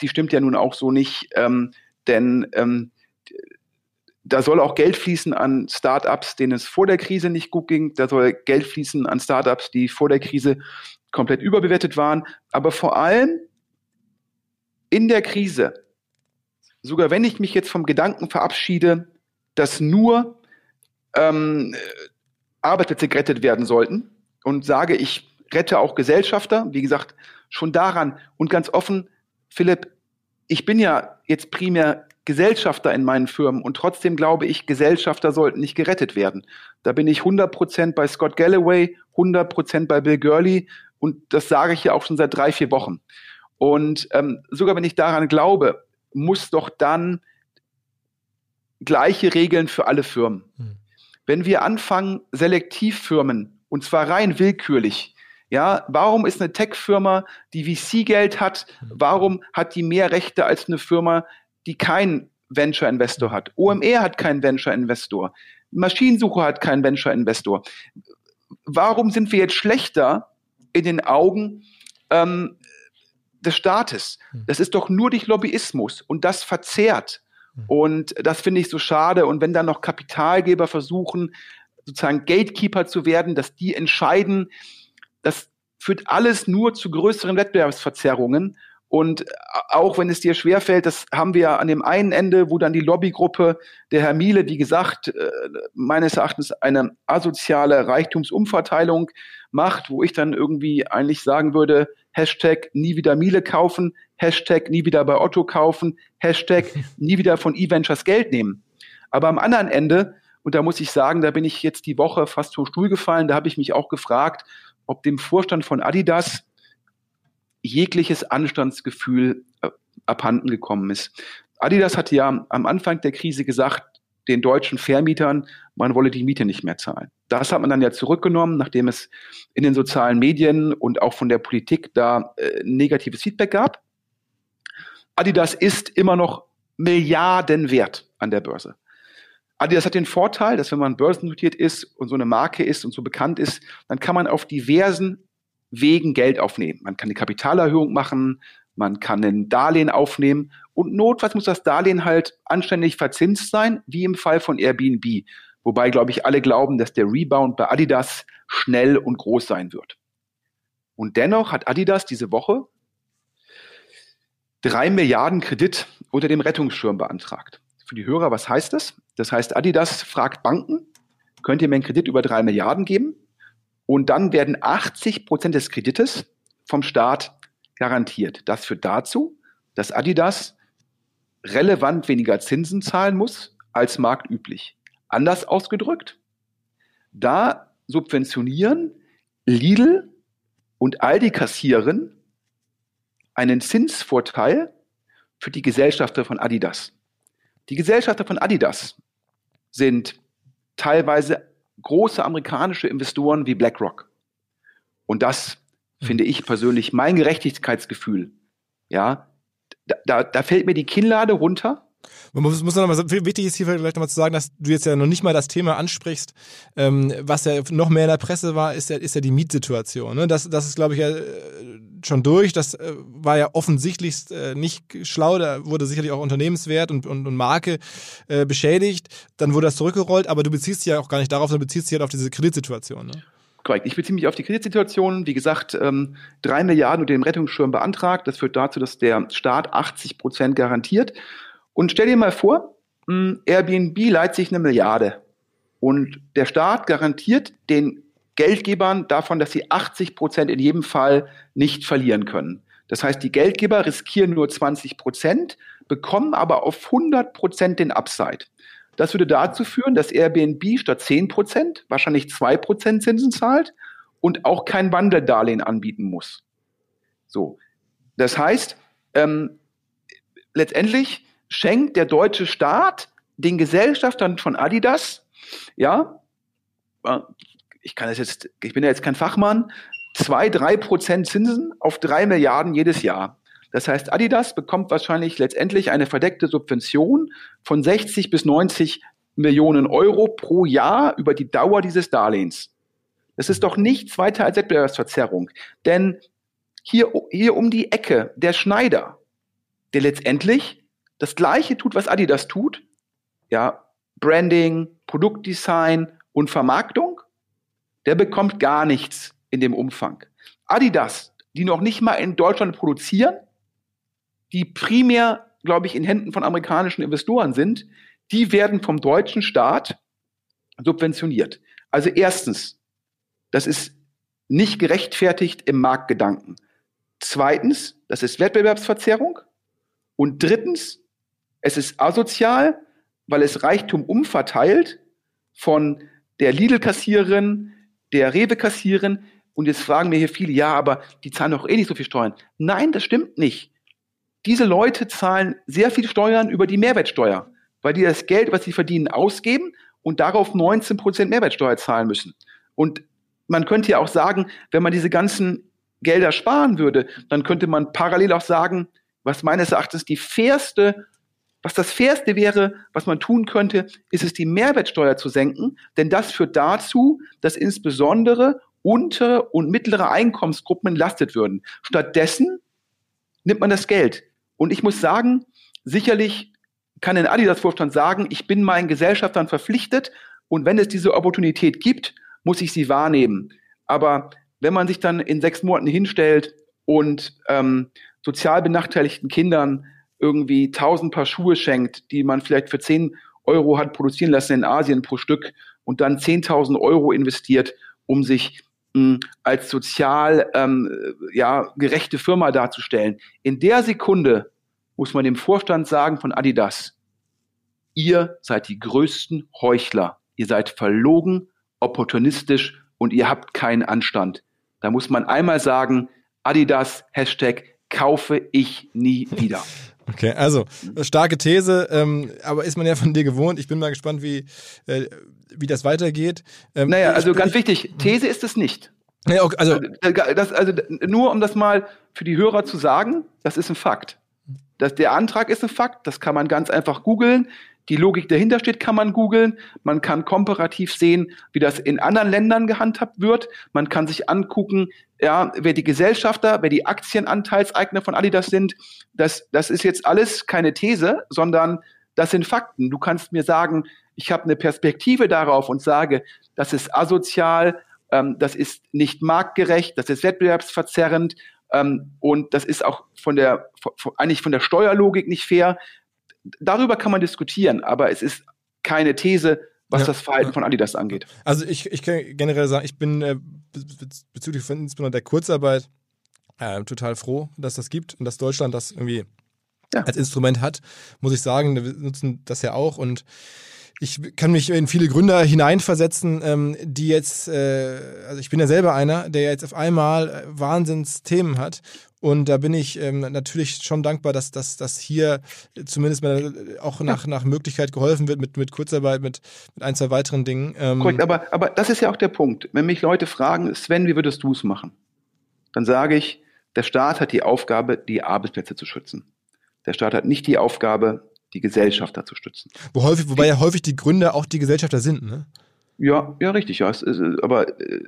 die stimmt ja nun auch so nicht, ähm, denn ähm, da soll auch Geld fließen an Startups, denen es vor der Krise nicht gut ging. Da soll Geld fließen an Startups, die vor der Krise komplett überbewertet waren. Aber vor allem in der Krise, sogar wenn ich mich jetzt vom Gedanken verabschiede, dass nur ähm, Arbeitsplätze gerettet werden sollten und sage, ich rette auch Gesellschafter, wie gesagt, schon daran und ganz offen, Philipp, ich bin ja jetzt primär Gesellschafter in meinen Firmen und trotzdem glaube ich, Gesellschafter sollten nicht gerettet werden. Da bin ich 100% bei Scott Galloway, 100% bei Bill Gurley und das sage ich ja auch schon seit drei, vier Wochen. Und ähm, sogar wenn ich daran glaube, muss doch dann gleiche Regeln für alle Firmen. Hm. Wenn wir anfangen, Selektivfirmen, und zwar rein willkürlich, ja, warum ist eine Tech-Firma, die VC-Geld hat, warum hat die mehr Rechte als eine Firma, die keinen Venture Investor hat. OMR hat keinen Venture Investor. Maschinensuche hat keinen Venture Investor. Warum sind wir jetzt schlechter in den Augen ähm, des Staates? Hm. Das ist doch nur durch Lobbyismus und das verzehrt. Hm. Und das finde ich so schade. Und wenn dann noch Kapitalgeber versuchen, sozusagen Gatekeeper zu werden, dass die entscheiden, das führt alles nur zu größeren Wettbewerbsverzerrungen. Und auch wenn es dir schwerfällt, das haben wir an dem einen Ende, wo dann die Lobbygruppe der Herr Miele, wie gesagt, äh, meines Erachtens eine asoziale Reichtumsumverteilung macht, wo ich dann irgendwie eigentlich sagen würde, Hashtag nie wieder Miele kaufen, Hashtag nie wieder bei Otto kaufen, Hashtag nie wieder von E-Ventures Geld nehmen. Aber am anderen Ende, und da muss ich sagen, da bin ich jetzt die Woche fast vom Stuhl gefallen, da habe ich mich auch gefragt, ob dem Vorstand von Adidas jegliches Anstandsgefühl äh, abhanden gekommen ist. Adidas hatte ja am Anfang der Krise gesagt, den deutschen Vermietern, man wolle die Miete nicht mehr zahlen. Das hat man dann ja zurückgenommen, nachdem es in den sozialen Medien und auch von der Politik da äh, negatives Feedback gab. Adidas ist immer noch Milliarden wert an der Börse. Adidas hat den Vorteil, dass wenn man börsennotiert ist und so eine Marke ist und so bekannt ist, dann kann man auf diversen Wegen Geld aufnehmen. Man kann eine Kapitalerhöhung machen, man kann ein Darlehen aufnehmen und notfalls muss das Darlehen halt anständig verzinst sein, wie im Fall von Airbnb. Wobei, glaube ich, alle glauben, dass der Rebound bei Adidas schnell und groß sein wird. Und dennoch hat Adidas diese Woche drei Milliarden Kredit unter dem Rettungsschirm beantragt. Für die Hörer, was heißt das? Das heißt, Adidas fragt Banken, könnt ihr mir einen Kredit über drei Milliarden geben? Und dann werden 80 Prozent des Kredites vom Staat garantiert. Das führt dazu, dass Adidas relevant weniger Zinsen zahlen muss als marktüblich. Anders ausgedrückt, da subventionieren Lidl und Aldi kassieren einen Zinsvorteil für die Gesellschafter von Adidas. Die Gesellschafter von Adidas sind teilweise große amerikanische Investoren wie BlackRock. Und das finde ich persönlich mein Gerechtigkeitsgefühl. Ja, da, da fällt mir die Kinnlade runter man muss, muss noch mal, wichtig ist hier vielleicht nochmal zu sagen, dass du jetzt ja noch nicht mal das Thema ansprichst, ähm, was ja noch mehr in der Presse war, ist ja, ist ja die Mietsituation. Ne? Das, das ist, glaube ich, ja äh, schon durch. Das äh, war ja offensichtlich äh, nicht schlau. Da wurde sicherlich auch Unternehmenswert und, und, und Marke äh, beschädigt. Dann wurde das zurückgerollt, aber du beziehst dich ja auch gar nicht darauf, sondern beziehst dich halt auf diese Kreditsituation. Ne? Korrekt. Ich beziehe mich auf die Kreditsituation. Wie gesagt, ähm, drei Milliarden unter dem Rettungsschirm beantragt. Das führt dazu, dass der Staat 80 Prozent garantiert. Und stell dir mal vor, hm, Airbnb leiht sich eine Milliarde und der Staat garantiert den Geldgebern davon, dass sie 80 Prozent in jedem Fall nicht verlieren können. Das heißt, die Geldgeber riskieren nur 20 Prozent, bekommen aber auf 100 Prozent den Upside. Das würde dazu führen, dass Airbnb statt 10 Prozent wahrscheinlich 2 Prozent Zinsen zahlt und auch kein Wandeldarlehen anbieten muss. So. Das heißt, ähm, letztendlich schenkt der deutsche Staat den Gesellschaftern von Adidas, ja, äh, ich kann das jetzt, ich bin ja jetzt kein Fachmann, zwei, drei Prozent Zinsen auf drei Milliarden jedes Jahr. Das heißt, Adidas bekommt wahrscheinlich letztendlich eine verdeckte Subvention von 60 bis 90 Millionen Euro pro Jahr über die Dauer dieses Darlehens. Das ist doch nichts weiter als Wettbewerbsverzerrung. Denn hier, hier um die Ecke der Schneider, der letztendlich das Gleiche tut, was Adidas tut, ja, Branding, Produktdesign und Vermarktung, der bekommt gar nichts in dem Umfang. Adidas, die noch nicht mal in Deutschland produzieren, die primär, glaube ich, in Händen von amerikanischen Investoren sind, die werden vom deutschen Staat subventioniert. Also erstens, das ist nicht gerechtfertigt im Marktgedanken. Zweitens, das ist Wettbewerbsverzerrung. Und drittens, es ist asozial, weil es Reichtum umverteilt von der Lidl-Kassiererin, der Rewe-Kassiererin. Und jetzt fragen mir hier viele, ja, aber die zahlen doch eh nicht so viel Steuern. Nein, das stimmt nicht. Diese Leute zahlen sehr viel Steuern über die Mehrwertsteuer, weil die das Geld, was sie verdienen, ausgeben und darauf 19 Prozent Mehrwertsteuer zahlen müssen. Und man könnte ja auch sagen, wenn man diese ganzen Gelder sparen würde, dann könnte man parallel auch sagen, was meines Erachtens die fairste was das Fairste wäre, was man tun könnte, ist es, die Mehrwertsteuer zu senken, denn das führt dazu, dass insbesondere untere und mittlere Einkommensgruppen entlastet würden. Stattdessen nimmt man das Geld. Und ich muss sagen, sicherlich kann ein Adidas-Vorstand sagen, ich bin meinen Gesellschaftern verpflichtet und wenn es diese Opportunität gibt, muss ich sie wahrnehmen. Aber wenn man sich dann in sechs Monaten hinstellt und ähm, sozial benachteiligten Kindern irgendwie tausend Paar Schuhe schenkt, die man vielleicht für zehn Euro hat produzieren lassen in Asien pro Stück und dann 10.000 Euro investiert, um sich mh, hm, als sozial ähm, ja, gerechte Firma darzustellen. In der Sekunde muss man dem Vorstand sagen von Adidas, ihr seid die größten Heuchler. Ihr seid verlogen, opportunistisch und ihr habt keinen Anstand. Da muss man einmal sagen, Adidas, Hashtag, kaufe ich nie wieder. Okay, also starke These, ähm, aber ist man ja von dir gewohnt. Ich bin mal gespannt, wie, äh, wie das weitergeht. Ähm, naja, also ganz wichtig, These ist es nicht. Ja, okay, also, äh, das, also nur um das mal für die Hörer zu sagen, das ist ein Fakt. Das, der Antrag ist ein Fakt, das kann man ganz einfach googeln. Die Logik dahinter steht, kann man googeln. Man kann komparativ sehen, wie das in anderen Ländern gehandhabt wird. Man kann sich angucken, ja, wer die Gesellschafter, wer die Aktienanteilseigner von Adidas sind. Das, das ist jetzt alles keine These, sondern das sind Fakten. Du kannst mir sagen, ich habe eine Perspektive darauf und sage, das ist asozial, ähm, das ist nicht marktgerecht, das ist wettbewerbsverzerrend Ähm, und das ist auch von der, von, eigentlich von der Steuerlogik nicht fair. Darüber kann man diskutieren, aber es ist keine These, was ja, das Verhalten ja. von Adidas angeht. Also ich, ich kann generell sagen, ich bin äh, bezüglich von insbesondere der Kurzarbeit äh, total froh, dass das gibt und dass Deutschland das irgendwie ja. als Instrument hat, muss ich sagen. Wir nutzen das ja auch und ich kann mich in viele Gründer hineinversetzen, ähm, die jetzt, äh, also ich bin ja selber einer, der jetzt auf einmal äh, Wahnsinnsthemen hat. Und da bin ich ähm, natürlich schon dankbar, dass, dass, dass hier zumindest mal auch nach, nach Möglichkeit geholfen wird mit, mit Kurzarbeit, mit, mit ein, zwei weiteren Dingen. Ähm Korrekt, aber, aber das ist ja auch der Punkt. Wenn mich Leute fragen, Sven, wie würdest du es machen? Dann sage ich, der Staat hat die Aufgabe, die Arbeitsplätze zu schützen. Der Staat hat nicht die Aufgabe, die Gesellschafter zu stützen. Wo häufig, wobei ja häufig die Gründer auch die Gesellschafter sind, ne? Ja, ja, richtig, ja. Ist, aber äh,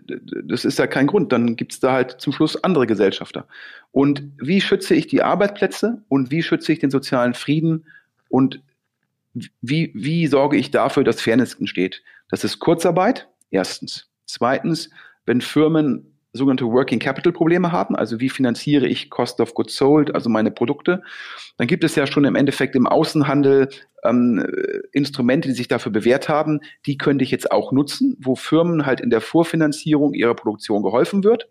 das ist ja kein Grund. Dann gibt es da halt zum Schluss andere Gesellschafter. Und wie schütze ich die Arbeitsplätze und wie schütze ich den sozialen Frieden und wie, wie sorge ich dafür, dass Fairness entsteht? Das ist Kurzarbeit, erstens. Zweitens, wenn Firmen sogenannte Working Capital Probleme haben, also wie finanziere ich Cost of Goods Sold, also meine Produkte, dann gibt es ja schon im Endeffekt im Außenhandel ähm, Instrumente, die sich dafür bewährt haben, die könnte ich jetzt auch nutzen, wo Firmen halt in der Vorfinanzierung ihrer Produktion geholfen wird.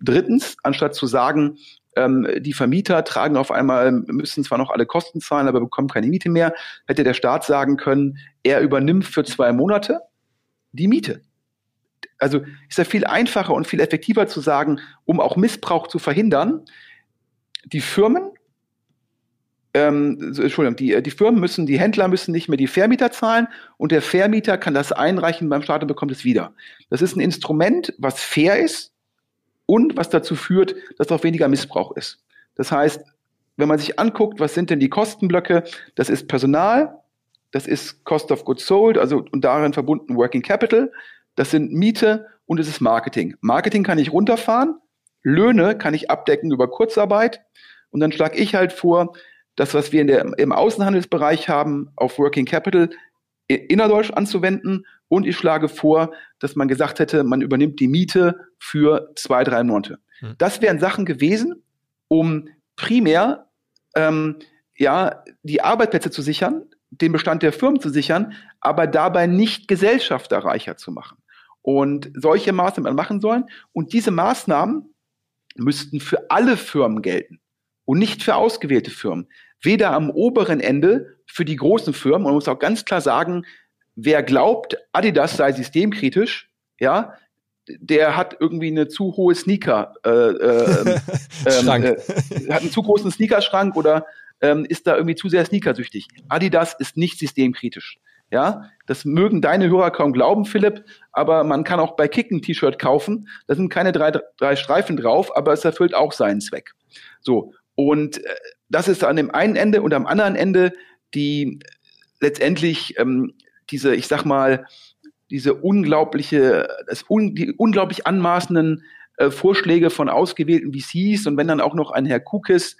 Drittens, anstatt zu sagen, ähm, die Vermieter tragen auf einmal, müssen zwar noch alle Kosten zahlen, aber bekommen keine Miete mehr, hätte der Staat sagen können, er übernimmt für zwei Monate die Miete also ist ja viel einfacher und viel effektiver zu sagen, um auch Missbrauch zu verhindern, die Firmen, ähm, Entschuldigung, die, die Firmen müssen, die Händler müssen nicht mehr die Vermieter zahlen und der Vermieter kann das einreichen beim Staat und bekommt es wieder. Das ist ein Instrument, was fair ist und was dazu führt, dass auch weniger Missbrauch ist. Das heißt, wenn man sich anguckt, was sind denn die Kostenblöcke, das ist Personal, das ist Cost of Goods Sold, also und darin verbunden Working Capital, das sind Miete und es ist Marketing. Marketing kann ich runterfahren, Löhne kann ich abdecken über Kurzarbeit und dann schlage ich halt vor, das, was wir der, im Außenhandelsbereich haben, auf Working Capital innerdeutsch anzuwenden und ich schlage vor, dass man gesagt hätte, man übernimmt die Miete für zwei, drei Monate. Hm. Das wären Sachen gewesen, um primär ähm, ja, die Arbeitsplätze zu sichern, den Bestand der Firmen zu sichern, aber dabei nicht gesellschafterreicher zu machen und solche Maßnahmen machen sollen. Und diese Maßnahmen müssten für alle Firmen gelten und nicht für ausgewählte Firmen. Weder am oberen Ende für die großen Firmen, und man muss auch ganz klar sagen, wer glaubt, Adidas sei systemkritisch, ja, der hat irgendwie eine zu hohe Sneaker, äh, äh, äh, hat einen zu großen Sneakerschrank oder ähm, ist da irgendwie zu sehr sneakersüchtig. Adidas ist nicht systemkritisch. Ja, das mögen deine Hörer kaum glauben, Philipp, aber man kann auch bei Kick ein T-Shirt kaufen. Da sind keine drei, drei Streifen drauf, aber es erfüllt auch seinen Zweck. So. Und äh, das ist an dem einen Ende und am anderen Ende die letztendlich ähm, diese, ich sag mal, diese unglaubliche, das un, die unglaublich anmaßenden äh, Vorschläge von ausgewählten VCs und wenn dann auch noch ein Herr Kukis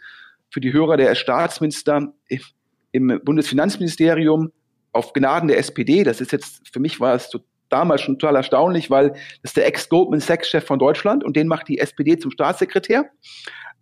für die Hörer der Staatsminister im Bundesfinanzministerium auf Gnaden der SPD, das ist jetzt, für mich war es damals schon total erstaunlich, weil das ist der Ex-Goldman Sachs-Chef von Deutschland und den macht die SPD zum Staatssekretär.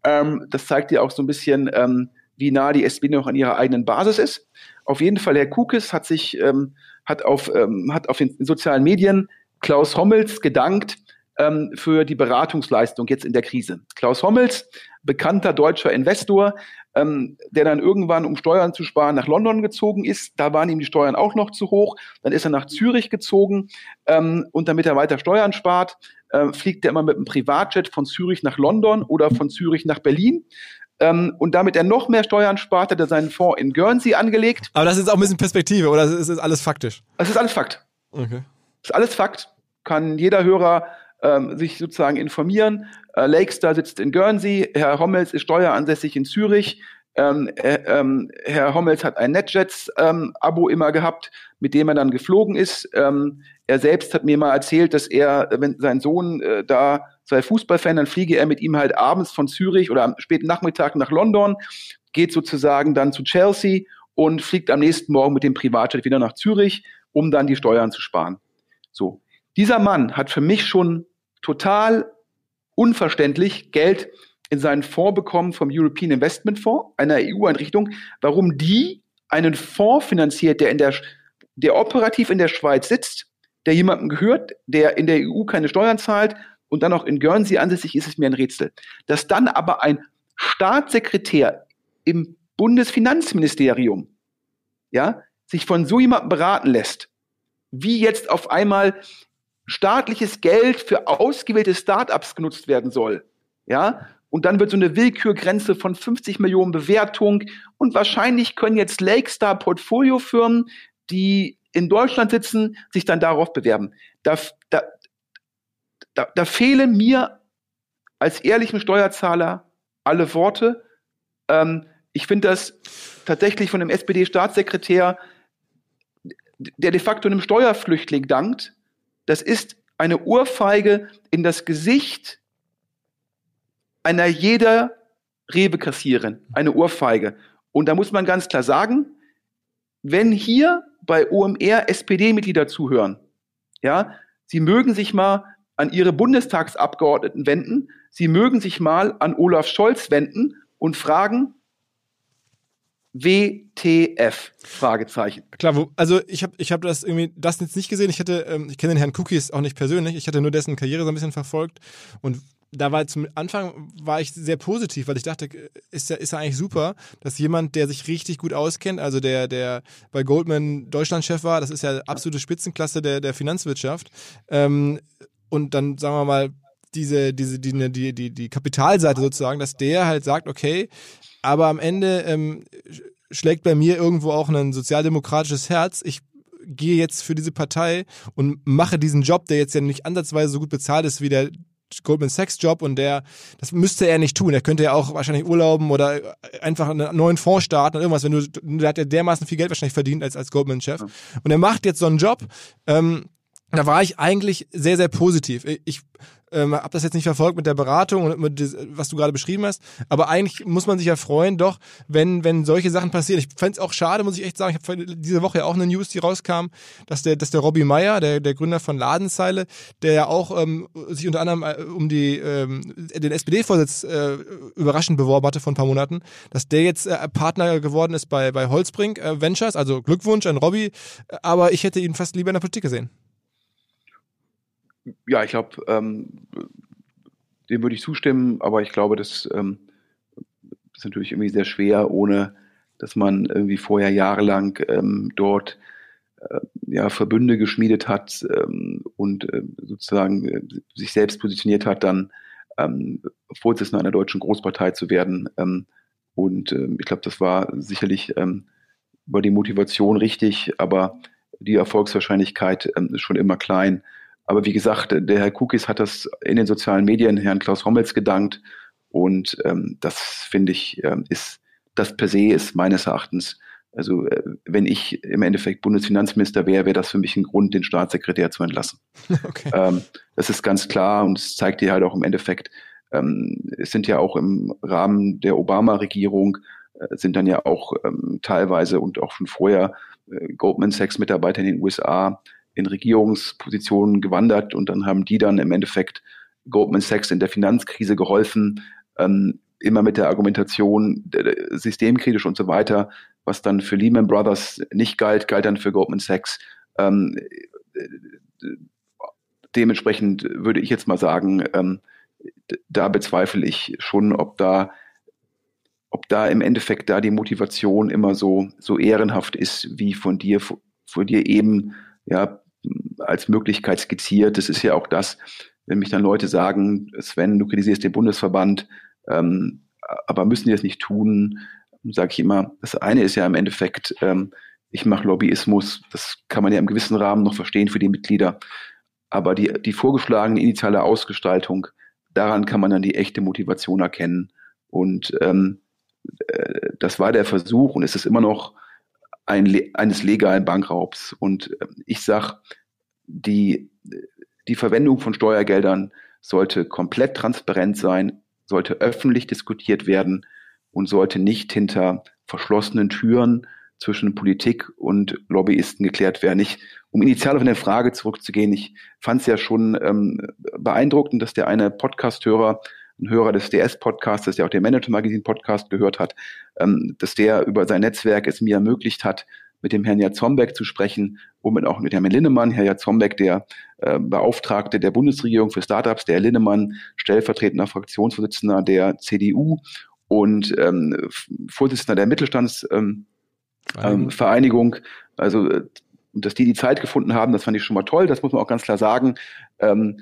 Ähm, das zeigt ja auch so ein bisschen, ähm, wie nah die SPD noch an ihrer eigenen Basis ist. Auf jeden Fall, Herr Kukes hat sich, ähm, hat auf, ähm, hat auf den sozialen Medien Klaus Hommels gedankt ähm, für die Beratungsleistung jetzt in der Krise. Klaus Hommels, bekannter deutscher Investor, ähm, der dann irgendwann, um Steuern zu sparen, nach London gezogen ist. Da waren ihm die Steuern auch noch zu hoch. Dann ist er nach Zürich gezogen ähm, und damit er weiter Steuern spart, äh, fliegt er immer mit einem Privatjet von Zürich nach London oder von Zürich nach Berlin. Ähm, und damit er noch mehr Steuern spart, hat er seinen Fonds in Guernsey angelegt. Aber das ist auch ein bisschen Perspektive, oder ist das alles faktisch? Das ist alles Fakt. Okay. Das ist alles Fakt. Kann jeder Hörer ähm, sich sozusagen informieren. Äh, Lakestar sitzt in Guernsey, Herr Hommels ist steueransässig in Zürich. Ähm, äh, ähm, Herr Hommels hat ein NetJets-Abo ähm, immer gehabt, mit dem er dann geflogen ist. Ähm, er selbst hat mir mal erzählt, dass er, wenn sein Sohn äh, da sei Fußballfan, dann fliege er mit ihm halt abends von Zürich oder am späten Nachmittag nach London, geht sozusagen dann zu Chelsea und fliegt am nächsten Morgen mit dem Privatjet wieder nach Zürich, um dann die Steuern zu sparen. So. Dieser Mann hat für mich schon total unverständlich Geld in seinen Fonds bekommen vom European Investment Fonds, einer EU-Einrichtung, warum die einen Fonds finanziert, der in der, der operativ in der Schweiz sitzt, der jemandem gehört, der in der EU keine Steuern zahlt und dann auch in Guernsey ansässig ist, ist mir ein Rätsel. Dass dann aber ein Staatssekretär im Bundesfinanzministerium, ja, sich von so jemandem beraten lässt, wie jetzt auf einmal staatliches Geld für ausgewählte Startups genutzt werden soll, ja, und dann wird so eine Willkürgrenze von 50 Millionen Bewertung und wahrscheinlich können jetzt Lakestar Portfoliofirmen, die in Deutschland sitzen, sich dann darauf bewerben. Da, da, da, da fehlen mir als ehrlichen Steuerzahler alle Worte. Ähm, ich finde das tatsächlich von dem SPD-Staatssekretär, der de facto einem Steuerflüchtling dankt, das ist eine Urfeige in das Gesicht einer jeder Rewe-Kassierin, eine Urfeige. Und da muss man ganz klar sagen, wenn hier bei OMR SPD-Mitglieder zuhören, ja, sie mögen sich mal an ihre Bundestagsabgeordneten wenden, sie mögen sich mal an Olaf Scholz wenden und fragen, WTF? Fragezeichen. Klar, wo, also ich habe ich hab das irgendwie das jetzt nicht gesehen. Ich hatte, ähm, ich kenne den Herrn Cookies auch nicht persönlich. Ich hatte nur dessen Karriere so ein bisschen verfolgt und da war zum Anfang war ich sehr positiv, weil ich dachte, ist ja, ist eigentlich super, dass jemand, der sich richtig gut auskennt, also der, der bei Goldman Deutschlandchef war, das ist ja absolute Spitzenklasse der, der Finanzwirtschaft, ähm, und dann sagen wir mal diese, diese, die, die, die, die Kapitalseite sozusagen, dass der halt sagt, okay, aber am Ende ähm, schlägt bei mir irgendwo auch ein sozialdemokratisches Herz. Ich gehe jetzt für diese Partei und mache diesen Job, der jetzt ja nicht ansatzweise so gut bezahlt ist wie der Goldman Sachs Job und der, das müsste er nicht tun. Er könnte ja auch wahrscheinlich urlauben oder einfach einen neuen Fonds starten oder irgendwas. Wenn du, der hat ja dermaßen viel Geld wahrscheinlich verdient als, als Goldman Chef. Und er macht jetzt so einen Job, ähm, da war ich eigentlich sehr, sehr positiv. Ich ähm, habe das jetzt nicht verfolgt mit der Beratung und mit was du gerade beschrieben hast, aber eigentlich muss man sich ja freuen, doch, wenn, wenn solche Sachen passieren. Ich fände es auch schade, muss ich echt sagen, ich habe diese Woche ja auch eine News, die rauskam, dass der, dass der Robbie Meyer, der, der Gründer von Ladenzeile, der ja auch ähm, sich unter anderem äh, um die ähm, den SPD-Vorsitz äh, überraschend beworben hatte vor ein paar Monaten, dass der jetzt äh, Partner geworden ist bei, bei Holzbrink äh, Ventures, also Glückwunsch an Robbie, aber ich hätte ihn fast lieber in der Politik gesehen ja, ich glaube, ähm, dem würde ich zustimmen, aber ich glaube, das ähm, ist natürlich irgendwie sehr schwer, ohne dass man irgendwie vorher jahrelang ähm, dort äh, ja, Verbünde geschmiedet hat ähm, und äh, sozusagen äh, sich selbst positioniert hat, dann ähm, Vorsitzender einer deutschen Großpartei zu werden. Ähm, und ich glaube, das war sicherlich über die Motivation richtig, aber die Erfolgswahrscheinlichkeit ist schon immer klein. Aber wie gesagt, der Herr Kukis hat das in den sozialen Medien Herrn Klaus Hommels gedankt. Und ähm, das finde ich, ähm, ist, das per se ist meines Erachtens, also äh, wenn ich im Endeffekt Bundesfinanzminister wäre, wäre das für mich ein Grund, den Staatssekretär zu entlassen. Okay. Ähm, das ist ganz klar und es zeigt dir halt auch im Endeffekt, ähm, es sind ja auch im Rahmen der Obama-Regierung, äh, sind dann ja auch ähm, teilweise und auch schon vorher äh, Goldman Sachs-Mitarbeiter in den USA in Regierungspositionen gewandert und dann haben die dann im Endeffekt Goldman Sachs in der Finanzkrise geholfen, ähm, immer mit der Argumentation äh, systemkritisch und so weiter, was dann für Lehman Brothers nicht galt, galt dann für Goldman Sachs. Ähm, äh, dementsprechend würde ich jetzt mal sagen, ähm, da bezweifle ich schon, ob da ob da im Endeffekt da die Motivation immer so so ehrenhaft ist, wie von dir von dir eben ja als Möglichkeit skizziert. Das ist ja auch das, wenn mich dann Leute sagen, Sven, du kritisierst den Bundesverband, ähm, aber müssen die das nicht tun? Sage ich immer, das eine ist ja im Endeffekt, ähm, ich mache Lobbyismus, das kann man ja im gewissen Rahmen noch verstehen für die Mitglieder. Aber die, die vorgeschlagene initiale Ausgestaltung, daran kann man dann die echte Motivation erkennen. Und ähm, äh, das war der Versuch und ist es immer noch, ein, eines legalen Bankraubs. Und ähm, ich sage, die, die Verwendung von Steuergeldern sollte komplett transparent sein, sollte öffentlich diskutiert werden und sollte nicht hinter verschlossenen Türen zwischen Politik und Lobbyisten geklärt werden. Ich, um initial auf eine Frage zurückzugehen, ich fand es ja schon ähm, beeindruckend, dass der eine Podcasthörer ein Hörer des DS-Podcasts, der auch den Manager Magazine Podcast gehört hat, ähm, dass der über sein Netzwerk es mir ermöglicht hat, mit dem Herrn Jatzombeck zu sprechen und auch mit Herrn Linnemann. Herr Jatzombeck, der äh, Beauftragte der Bundesregierung für Startups, der Herr Linnemann, stellvertretender Fraktionsvorsitzender der CDU und ähm, Vorsitzender der Mittelstandsvereinigung. Ähm. Also äh, dass die die Zeit gefunden haben, das fand ich schon mal toll. Das muss man auch ganz klar sagen. Ähm,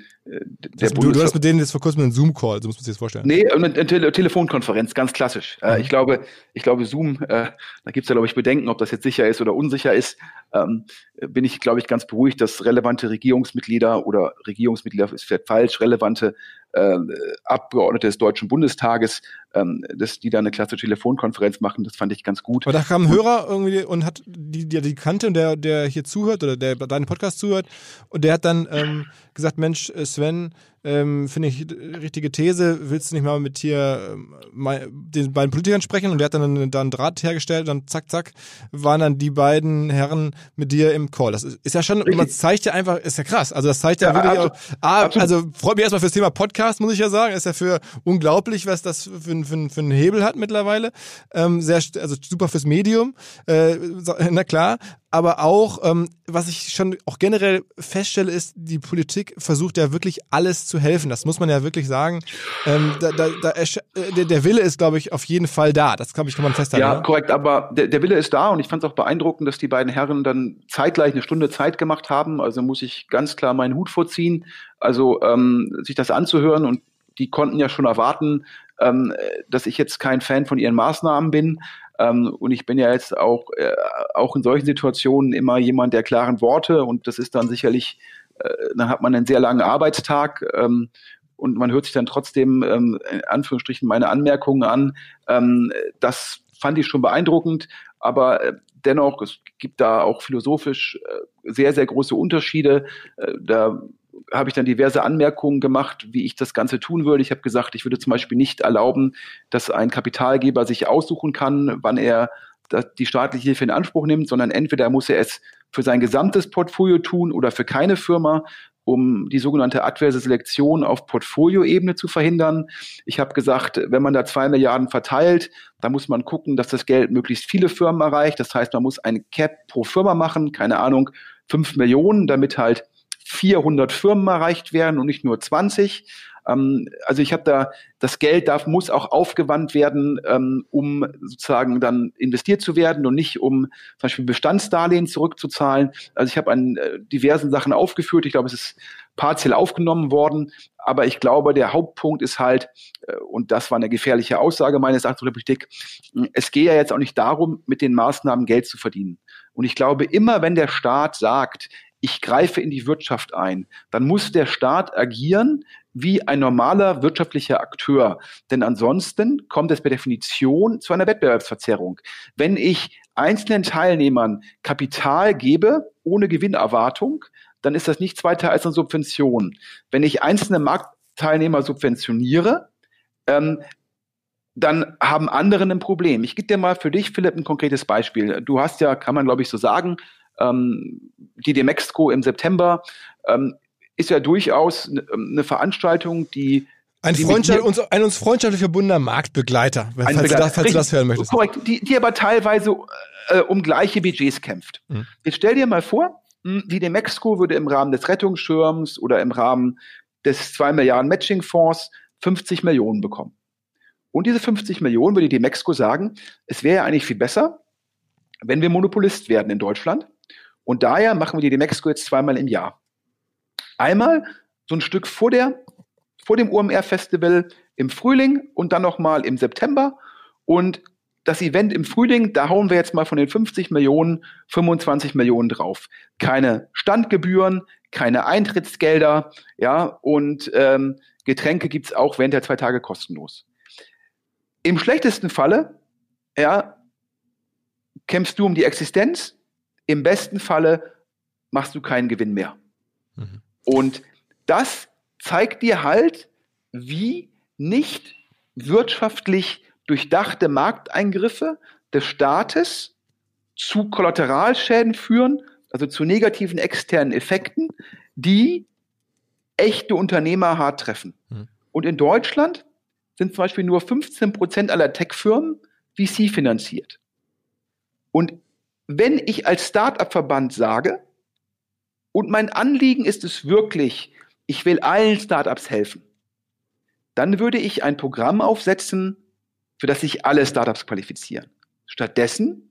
das, du, du hast mit denen jetzt vor kurzem einen Zoom-Call, so muss man sich das vorstellen. Nee, eine, eine Tele Telefonkonferenz, ganz klassisch. Äh, mhm. ich glaube, ich glaube, Zoom, äh, da gibt es ja, glaube ich, Bedenken, ob das jetzt sicher ist oder unsicher ist. Ähm, bin ich, glaube ich, ganz beruhigt, dass relevante Regierungsmitglieder oder Regierungsmitglieder ist vielleicht falsch, relevante äh, Abgeordnete des Deutschen Bundestages, ähm, dass die da eine klasse Telefonkonferenz machen, das fand ich ganz gut. Aber da kam ein Hörer irgendwie und hat die, die, die kannte und der, der hier zuhört oder der deinen Podcast zuhört und der hat dann ähm, gesagt, Mensch, äh, Sven, ähm, finde ich richtige These, willst du nicht mal mit hier mal, den beiden Politikern sprechen? Und der hat dann, dann einen Draht hergestellt und zack, zack, waren dann die beiden Herren mit dir im Call. Das ist, ist ja schon, Richtig. man zeigt ja einfach, ist ja krass. Also das zeigt ja, ja wirklich absolut, auch, ah, also freut mich erstmal fürs Thema Podcast, muss ich ja sagen. Ist ja für unglaublich, was das für, für, für einen Hebel hat mittlerweile. Ähm, sehr, also super fürs Medium, äh, na klar aber auch, ähm, was ich schon auch generell feststelle, ist, die Politik versucht ja wirklich alles zu helfen. Das muss man ja wirklich sagen. Ähm, da, da, da, äh, der, der Wille ist, glaube ich, auf jeden Fall da. Das glaube ich, kann man festhalten. Ja, oder? korrekt, aber der, der Wille ist da und ich fand es auch beeindruckend, dass die beiden Herren dann zeitgleich eine Stunde Zeit gemacht haben. Also muss ich ganz klar meinen Hut vorziehen. Also ähm, sich das anzuhören und die konnten ja schon erwarten, ähm, dass ich jetzt kein Fan von ihren Maßnahmen bin. Ähm, und ich bin ja jetzt auch, äh, auch in solchen Situationen immer jemand der klaren Worte und das ist dann sicherlich, dann hat man einen sehr langen Arbeitstag ähm, und man hört sich dann trotzdem ähm, in Anführungsstrichen meine Anmerkungen an. Ähm, das fand ich schon beeindruckend, aber äh, dennoch, es gibt da auch philosophisch äh, sehr, sehr große Unterschiede. Äh, da habe ich dann diverse Anmerkungen gemacht, wie ich das Ganze tun würde. Ich habe gesagt, ich würde zum Beispiel nicht erlauben, dass ein Kapitalgeber sich aussuchen kann, wann er die staatliche Hilfe in Anspruch nimmt, sondern entweder muss er es für sein gesamtes Portfolio tun oder für keine Firma, um die sogenannte adverse Selektion auf Portfolioebene zu verhindern. Ich habe gesagt, wenn man da zwei Milliarden verteilt, dann muss man gucken, dass das Geld möglichst viele Firmen erreicht. Das heißt, man muss ein Cap pro Firma machen, keine Ahnung, fünf Millionen, damit halt 400 Firmen erreicht werden und nicht nur 20. Ähm, also ich habe da, das Geld darf, muss auch aufgewandt werden, ähm, um sozusagen dann investiert zu werden und nicht um zum Beispiel Bestandsdarlehen zurückzuzahlen. Also ich habe an äh, diversen Sachen aufgeführt. Ich glaube, es ist partiell aufgenommen worden. Aber ich glaube, der Hauptpunkt ist halt, äh, und das war eine gefährliche Aussage meines Erachtens der Politik, es gehe ja jetzt auch nicht darum, mit den Maßnahmen Geld zu verdienen. Und ich glaube, immer wenn der Staat sagt, ich greife in die Wirtschaft ein, dann muss der Staat agieren wie ein normaler wirtschaftlicher Akteur. Denn ansonsten kommt es per Definition zu einer Wettbewerbsverzerrung. Wenn ich einzelnen Teilnehmern Kapital gebe, ohne Gewinnerwartung, dann ist das nichts weiter als eine Subvention. Wenn ich einzelne Marktteilnehmer subventioniere, ähm, dann haben andere ein Problem. Ich gebe dir mal für dich, Philipp, ein konkretes Beispiel. Du hast ja, kann man glaube ich so sagen, ähm, die Demexco im September ähm, ist ja durchaus eine ne Veranstaltung, die ein, Freundschaft, uns, ein uns freundschaftlich verbundener Marktbegleiter, falls, Begleiter. Du, das, falls du das hören möchtest. Korrekt, die, die aber teilweise äh, um gleiche Budgets kämpft. Mhm. Jetzt stell dir mal vor, hm, die Demexco würde im Rahmen des Rettungsschirms oder im Rahmen des 2 Milliarden Matching-Fonds 50 Millionen bekommen. Und diese 50 Millionen würde die Demexco sagen, es wäre ja eigentlich viel besser, wenn wir Monopolist werden in Deutschland und daher machen wir die Demexco jetzt zweimal im Jahr. Einmal so ein Stück vor, der, vor dem UMR-Festival im Frühling und dann nochmal im September. Und das Event im Frühling, da hauen wir jetzt mal von den 50 Millionen 25 Millionen drauf. Keine Standgebühren, keine Eintrittsgelder, ja, und ähm, Getränke gibt's auch während der zwei Tage kostenlos. Im schlechtesten Falle, ja, kämpfst du um die Existenz, im besten Falle machst du keinen Gewinn mehr. Mhm. Und das zeigt dir halt, wie nicht wirtschaftlich durchdachte Markteingriffe des Staates zu Kollateralschäden führen, also zu negativen externen Effekten, die echte Unternehmer hart treffen. Mhm. Und in Deutschland sind zum Beispiel nur 15 Prozent aller Tech-Firmen VC finanziert. Und wenn ich als Startup-Verband sage, und mein Anliegen ist es wirklich, ich will allen Startups helfen, dann würde ich ein Programm aufsetzen, für das sich alle Startups qualifizieren. Stattdessen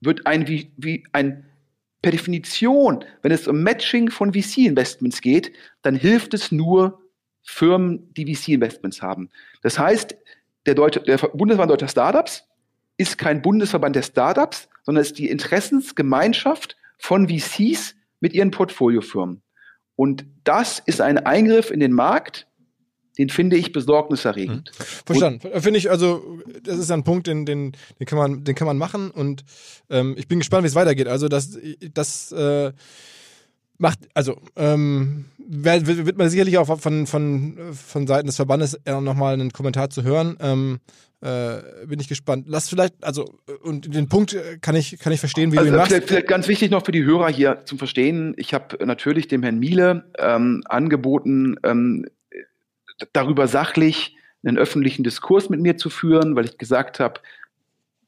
wird ein, wie, wie ein per Definition, wenn es um Matching von VC-Investments geht, dann hilft es nur Firmen, die VC-Investments haben. Das heißt, der, Deutsche, der Bundesverband Deutscher Startups ist kein Bundesverband der Startups, sondern ist die Interessensgemeinschaft von VCs mit ihren Portfoliofirmen. Und das ist ein Eingriff in den Markt, den finde ich besorgniserregend. Mhm. Verstanden. Finde ich, also, das ist ein Punkt, den, den, den, kann, man, den kann man machen und ähm, ich bin gespannt, wie es weitergeht. Also, das, das äh, macht, also, ähm, wird, man sicherlich auch von, von, von Seiten des Verbandes nochmal einen Kommentar zu hören. Ähm, äh, bin ich gespannt. Lass vielleicht, also, und den Punkt kann ich, kann ich verstehen, wie also, du ihn machst. Vielleicht, vielleicht ganz wichtig noch für die Hörer hier zum Verstehen. Ich habe natürlich dem Herrn Miele ähm, angeboten, ähm, darüber sachlich einen öffentlichen Diskurs mit mir zu führen, weil ich gesagt habe,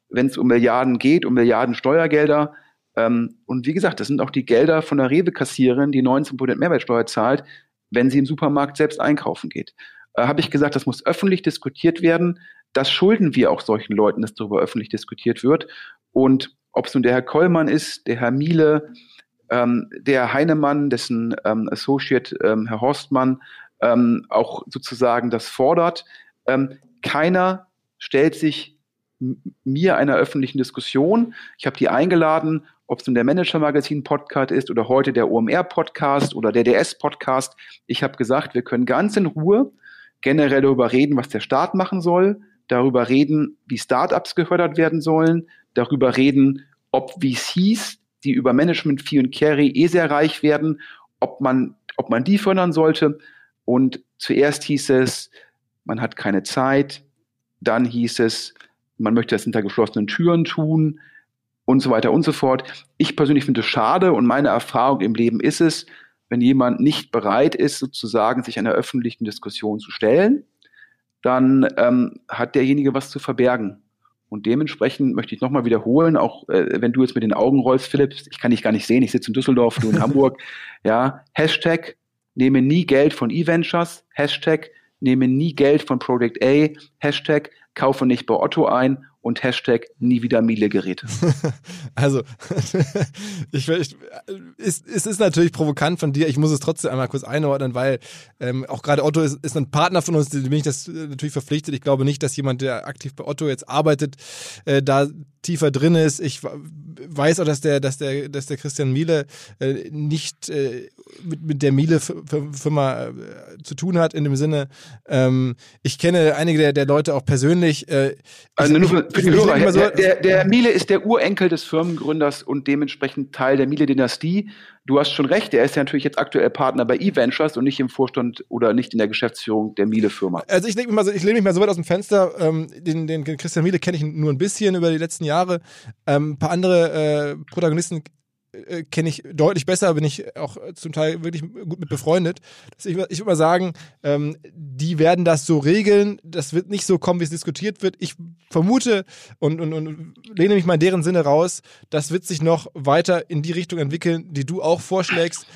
wenn es um Milliarden geht, um Milliarden Steuergelder, und wie gesagt, das sind auch die Gelder von der Rewe-Kassiererin, die 19% Mehrwertsteuer zahlt, wenn sie im Supermarkt selbst einkaufen geht. Äh, habe ich gesagt, das muss öffentlich diskutiert werden. Das schulden wir auch solchen Leuten, dass darüber öffentlich diskutiert wird. Und ob es nun der Herr Kollmann ist, der Herr Miele, ähm, der Heinemann, dessen ähm, Associate ähm, Herr Horstmann ähm, auch sozusagen das fordert. Ähm, keiner stellt sich mir einer öffentlichen Diskussion. Ich habe die eingeladen, ob es nun der Manager Magazin Podcast ist oder heute der OMR Podcast oder der DS Podcast. Ich habe gesagt, wir können ganz in Ruhe generell darüber reden, was der Staat machen soll, darüber reden, wie Startups gefördert werden sollen, darüber reden, ob VCs, die über Management Fee und Carry eh sehr reich werden, ob man, ob man die fördern sollte. Und zuerst hieß es, man hat keine Zeit. Dann hieß es, man möchte das hinter geschlossenen Türen tun und so weiter und so fort. Ich persönlich finde es schade und meine Erfahrung im Leben ist es, wenn jemand nicht bereit ist, sozusagen sich einer öffentlichen Diskussion zu stellen, dann ähm, hat derjenige was zu verbergen. Und dementsprechend möchte ich nochmal wiederholen, auch äh, wenn du jetzt mit den Augen rollst, Philipp, ich kann dich gar nicht sehen, ich sitze in Düsseldorf, du in Hamburg, ja, Hashtag nehme nie Geld von E-Ventures, Hashtag, nehme nie Geld von Project A, Hashtag, kaufe nicht bei Otto ein und Hashtag nie wieder Miele-Geräte. also, ich, ich, es, es ist natürlich provokant von dir. Ich muss es trotzdem einmal kurz einordnen, weil ähm, auch gerade Otto ist, ist ein Partner von uns, dem bin ich das äh, natürlich verpflichtet. Ich glaube nicht, dass jemand, der aktiv bei Otto jetzt arbeitet, äh, da tiefer drin ist. Ich weiß auch, dass der, dass der, dass der Christian Miele äh, nicht äh, mit, mit der Miele-Firma äh, zu tun hat, in dem Sinne, ähm, ich kenne einige der, der Leute auch persönlich. Äh, also nur für, für die Hörer, so, der, der, der Miele ist der Urenkel des Firmengründers und dementsprechend Teil der Miele-Dynastie. Du hast schon recht, er ist ja natürlich jetzt aktuell Partner bei eVentures und nicht im Vorstand oder nicht in der Geschäftsführung der Miele-Firma. Also ich lehne mich mal so weit aus dem Fenster. Ähm, den, den Christian Miele kenne ich nur ein bisschen über die letzten Jahre. Ähm, ein paar andere äh, Protagonisten äh, kenne ich deutlich besser, bin ich auch zum Teil wirklich gut mit befreundet. ich, ich würde mal sagen, ähm, die werden das so regeln. Das wird nicht so kommen, wie es diskutiert wird. Ich vermute und, und, und lehne mich mal in deren Sinne raus, das wird sich noch weiter in die Richtung entwickeln, die du auch vorschlägst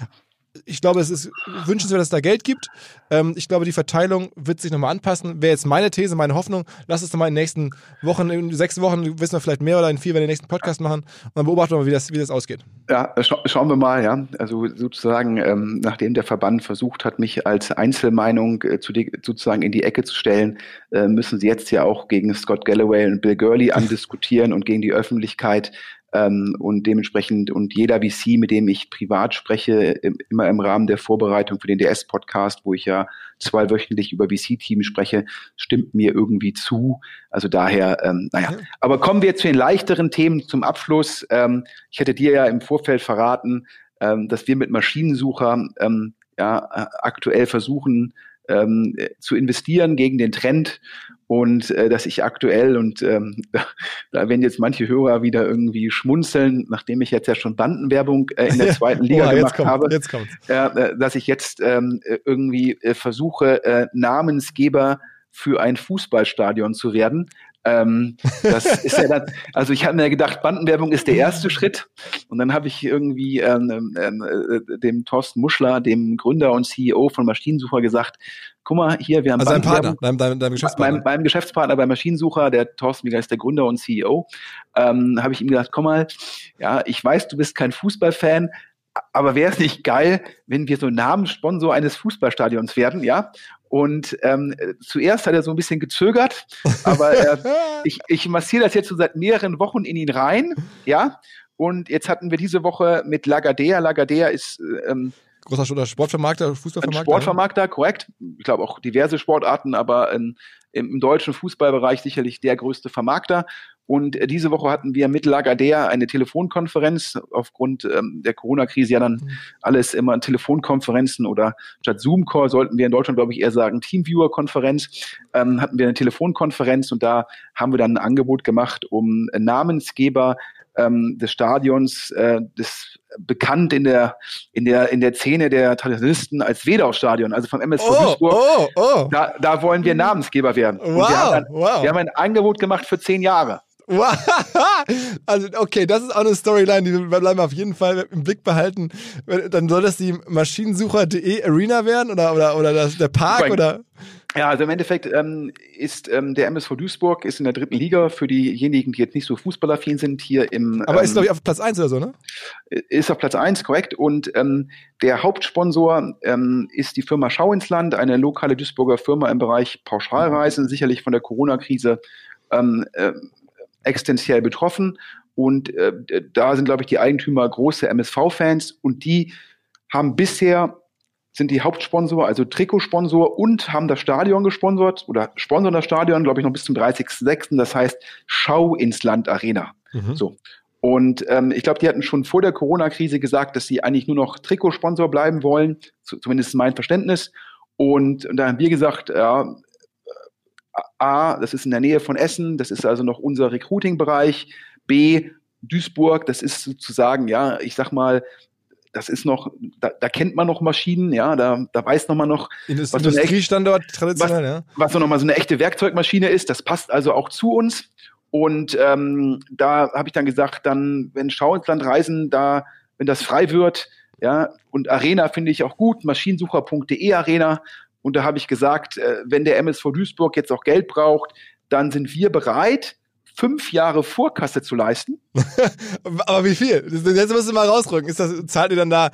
ich glaube, es ist wünschenswert, dass es da Geld gibt. Ähm, ich glaube, die Verteilung wird sich nochmal anpassen. Wäre jetzt meine These, meine Hoffnung. Lass es nochmal in den nächsten Wochen, in sechs Wochen, wissen wir vielleicht mehr oder in vier, wenn wir den nächsten Podcast machen. Und dann beobachten wir mal, wie das, wie das ausgeht. Ja, scha schauen wir mal, ja. Also sozusagen, ähm, nachdem der Verband versucht hat, mich als Einzelmeinung äh, zu die, sozusagen in die Ecke zu stellen, äh, müssen sie jetzt ja auch gegen Scott Galloway und Bill Gurley andiskutieren und gegen die Öffentlichkeit ähm, und dementsprechend und jeder VC, mit dem ich privat spreche, im, immer im Rahmen der Vorbereitung für den DS-Podcast, wo ich ja zweiwöchentlich über VC-Teams spreche, stimmt mir irgendwie zu. Also daher, ähm, naja. Ja. Aber kommen wir zu den leichteren Themen zum Abschluss. Ähm, ich hätte dir ja im Vorfeld verraten, ähm, dass wir mit Maschinensucher ähm, ja, äh, aktuell versuchen, ähm, zu investieren gegen den Trend und äh, dass ich aktuell und ähm, da, werden jetzt manche Hörer wieder irgendwie schmunzeln, nachdem ich jetzt ja schon Bandenwerbung äh, in der zweiten Liga oh, gemacht kommt, habe, jetzt äh, dass ich jetzt ähm, irgendwie äh, versuche, äh, Namensgeber für ein Fußballstadion zu werden. Ähm, das ist ja dann, also ich habe mir gedacht, Bandenwerbung ist der erste Schritt. Und dann habe ich irgendwie ähm, ähm, äh, dem Thorsten Muschler, dem Gründer und CEO von Maschinensucher, gesagt, guck mal, hier, wir haben also dein Partner, deinem, deinem, deinem Geschäftspartner. Meinem, meinem Geschäftspartner bei Maschinensucher, der Thorsten Wieger ist der Gründer und CEO, ähm, habe ich ihm gesagt, komm mal, ja, ich weiß, du bist kein Fußballfan, aber wäre es nicht geil, wenn wir so Namenssponsor eines Fußballstadions werden, ja? Und ähm, zuerst hat er so ein bisschen gezögert, aber äh, ich, ich massiere das jetzt so seit mehreren Wochen in ihn rein, ja. Und jetzt hatten wir diese Woche mit Lagardea. Lagardea ist ähm, großer Sportvermarkter, Fußballvermarkter. Ein Sportvermarkter, korrekt. Ich glaube auch diverse Sportarten, aber in, im deutschen Fußballbereich sicherlich der größte Vermarkter. Und äh, diese Woche hatten wir mit Lagardère eine Telefonkonferenz aufgrund ähm, der Corona-Krise ja dann mhm. alles immer Telefonkonferenzen oder statt Zoom-Call sollten wir in Deutschland, glaube ich, eher sagen Teamviewer-Konferenz. Ähm, hatten wir eine Telefonkonferenz und da haben wir dann ein Angebot gemacht, um Namensgeber ähm, des Stadions, äh, des bekannt in der in der in der Szene der Traditionalisten als Wedau-Stadion, also vom MSV oh, Duisburg. Oh, oh. Da, da wollen wir Namensgeber werden. Wow, wir, haben dann, wow. wir haben ein Angebot gemacht für zehn Jahre. Also, okay, das ist auch eine Storyline, die wir bleiben auf jeden Fall im Blick behalten. Dann soll das die Maschinensucher.de Arena werden oder, oder, oder das, der Park oder? Ja, also im Endeffekt ähm, ist ähm, der MSV Duisburg ist in der dritten Liga für diejenigen, die jetzt nicht so fußballaffin sind, hier im. Aber ähm, ist, glaube ich, auf Platz eins oder so, ne? Ist auf Platz eins korrekt. Und ähm, der Hauptsponsor ähm, ist die Firma Schau ins Land, eine lokale Duisburger Firma im Bereich Pauschalreisen, sicherlich von der Corona-Krise ähm, äh, existenziell betroffen. Und äh, da sind, glaube ich, die Eigentümer große MSV-Fans und die haben bisher sind die Hauptsponsor, also Trikotsponsor und haben das Stadion gesponsert oder sponsern das Stadion, glaube ich, noch bis zum 30.06. Das heißt Schau ins Land Arena. Mhm. So. Und ähm, ich glaube, die hatten schon vor der Corona-Krise gesagt, dass sie eigentlich nur noch Trikotsponsor bleiben wollen, zumindest mein Verständnis. Und, und da haben wir gesagt, ja, A, das ist in der Nähe von Essen, das ist also noch unser Recruiting-Bereich. B, Duisburg, das ist sozusagen, ja, ich sag mal, das ist noch, da, da kennt man noch Maschinen, ja, da, da weiß noch mal noch, was Industriestandort so traditionell, was, ja. Was so noch mal so eine echte Werkzeugmaschine ist, das passt also auch zu uns. Und ähm, da habe ich dann gesagt, dann, wenn Schau ins Land reisen, da, wenn das frei wird, ja, und Arena finde ich auch gut, maschinensucher.de Arena, und da habe ich gesagt, äh, wenn der MSV Duisburg jetzt auch Geld braucht, dann sind wir bereit, fünf Jahre Vorkasse zu leisten. Aber wie viel? Jetzt musst du mal rausrücken. Ist das, zahlt ihr dann da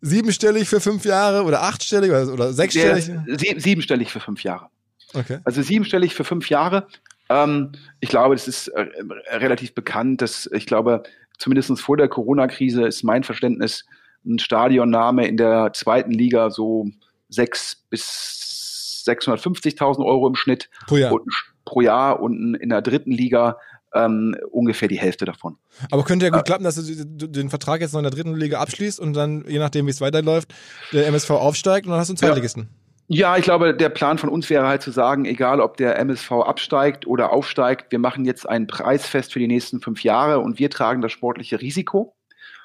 siebenstellig für fünf Jahre oder achtstellig oder, oder sechsstellig? Sie, siebenstellig für fünf Jahre. Okay. Also siebenstellig für fünf Jahre. Ähm, ich glaube, das ist äh, relativ bekannt, dass ich glaube, zumindest vor der Corona-Krise ist mein Verständnis ein Stadionname in der zweiten Liga so sechs bis 650.000 Euro im Schnitt pro Jahr, und, pro Jahr und in der dritten Liga ähm, ungefähr die Hälfte davon. Aber könnte ja gut äh, klappen, dass du den Vertrag jetzt noch in der dritten Liga abschließt und dann, je nachdem, wie es weiterläuft, der MSV aufsteigt und dann hast du einen Zweitligisten. Ja. ja, ich glaube, der Plan von uns wäre halt zu sagen, egal ob der MSV absteigt oder aufsteigt, wir machen jetzt ein Preisfest für die nächsten fünf Jahre und wir tragen das sportliche Risiko.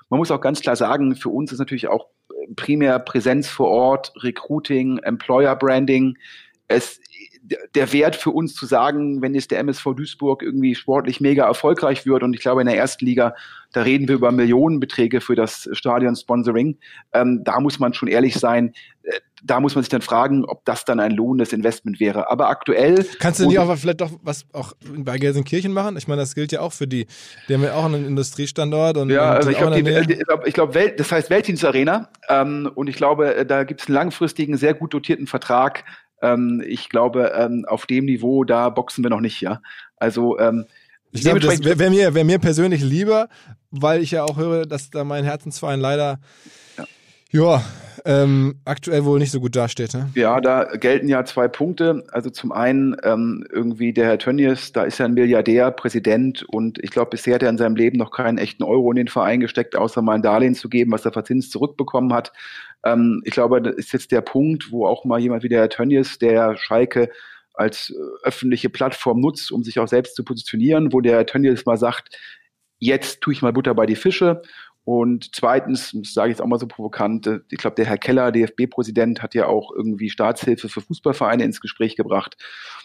Man muss auch ganz klar sagen, für uns ist natürlich auch primär Präsenz vor Ort, Recruiting, Employer Branding. Es, der Wert für uns zu sagen, wenn jetzt der MSV Duisburg irgendwie sportlich mega erfolgreich wird und ich glaube in der ersten Liga, da reden wir über Millionenbeträge für das Stadion-Sponsoring, ähm, da muss man schon ehrlich sein, äh, da muss man sich dann fragen, ob das dann ein lohnendes Investment wäre. Aber aktuell. Kannst du nicht auch vielleicht doch was auch bei Gelsenkirchen machen? Ich meine, das gilt ja auch für die. Die haben ja auch einen Industriestandort und. Ja, also ich glaube, ich glaube, Welt, das heißt Weltdienst Arena. Ähm, und ich glaube, äh, da gibt es einen langfristigen, sehr gut dotierten Vertrag ähm, ich glaube, ähm, auf dem Niveau, da boxen wir noch nicht, ja. Also, ähm, ich glaube, das wäre wär mir, wär mir persönlich lieber, weil ich ja auch höre, dass da mein Herzensverein leider ja, ja ähm, aktuell wohl nicht so gut dasteht. Ne? Ja, da gelten ja zwei Punkte. Also zum einen ähm, irgendwie der Herr Tönnies, da ist ja ein Milliardär, Präsident und ich glaube, bisher hat er in seinem Leben noch keinen echten Euro in den Verein gesteckt, außer mal ein Darlehen zu geben, was er verzinst zurückbekommen hat. Ähm, ich glaube, das ist jetzt der Punkt, wo auch mal jemand wie der Herr Tönnies, der Schalke als äh, öffentliche Plattform nutzt, um sich auch selbst zu positionieren, wo der Herr Tönnies mal sagt, jetzt tue ich mal Butter bei die Fische Und zweitens, das sage ich jetzt auch mal so provokant, äh, ich glaube, der Herr Keller, DFB-Präsident, hat ja auch irgendwie Staatshilfe für Fußballvereine ins Gespräch gebracht.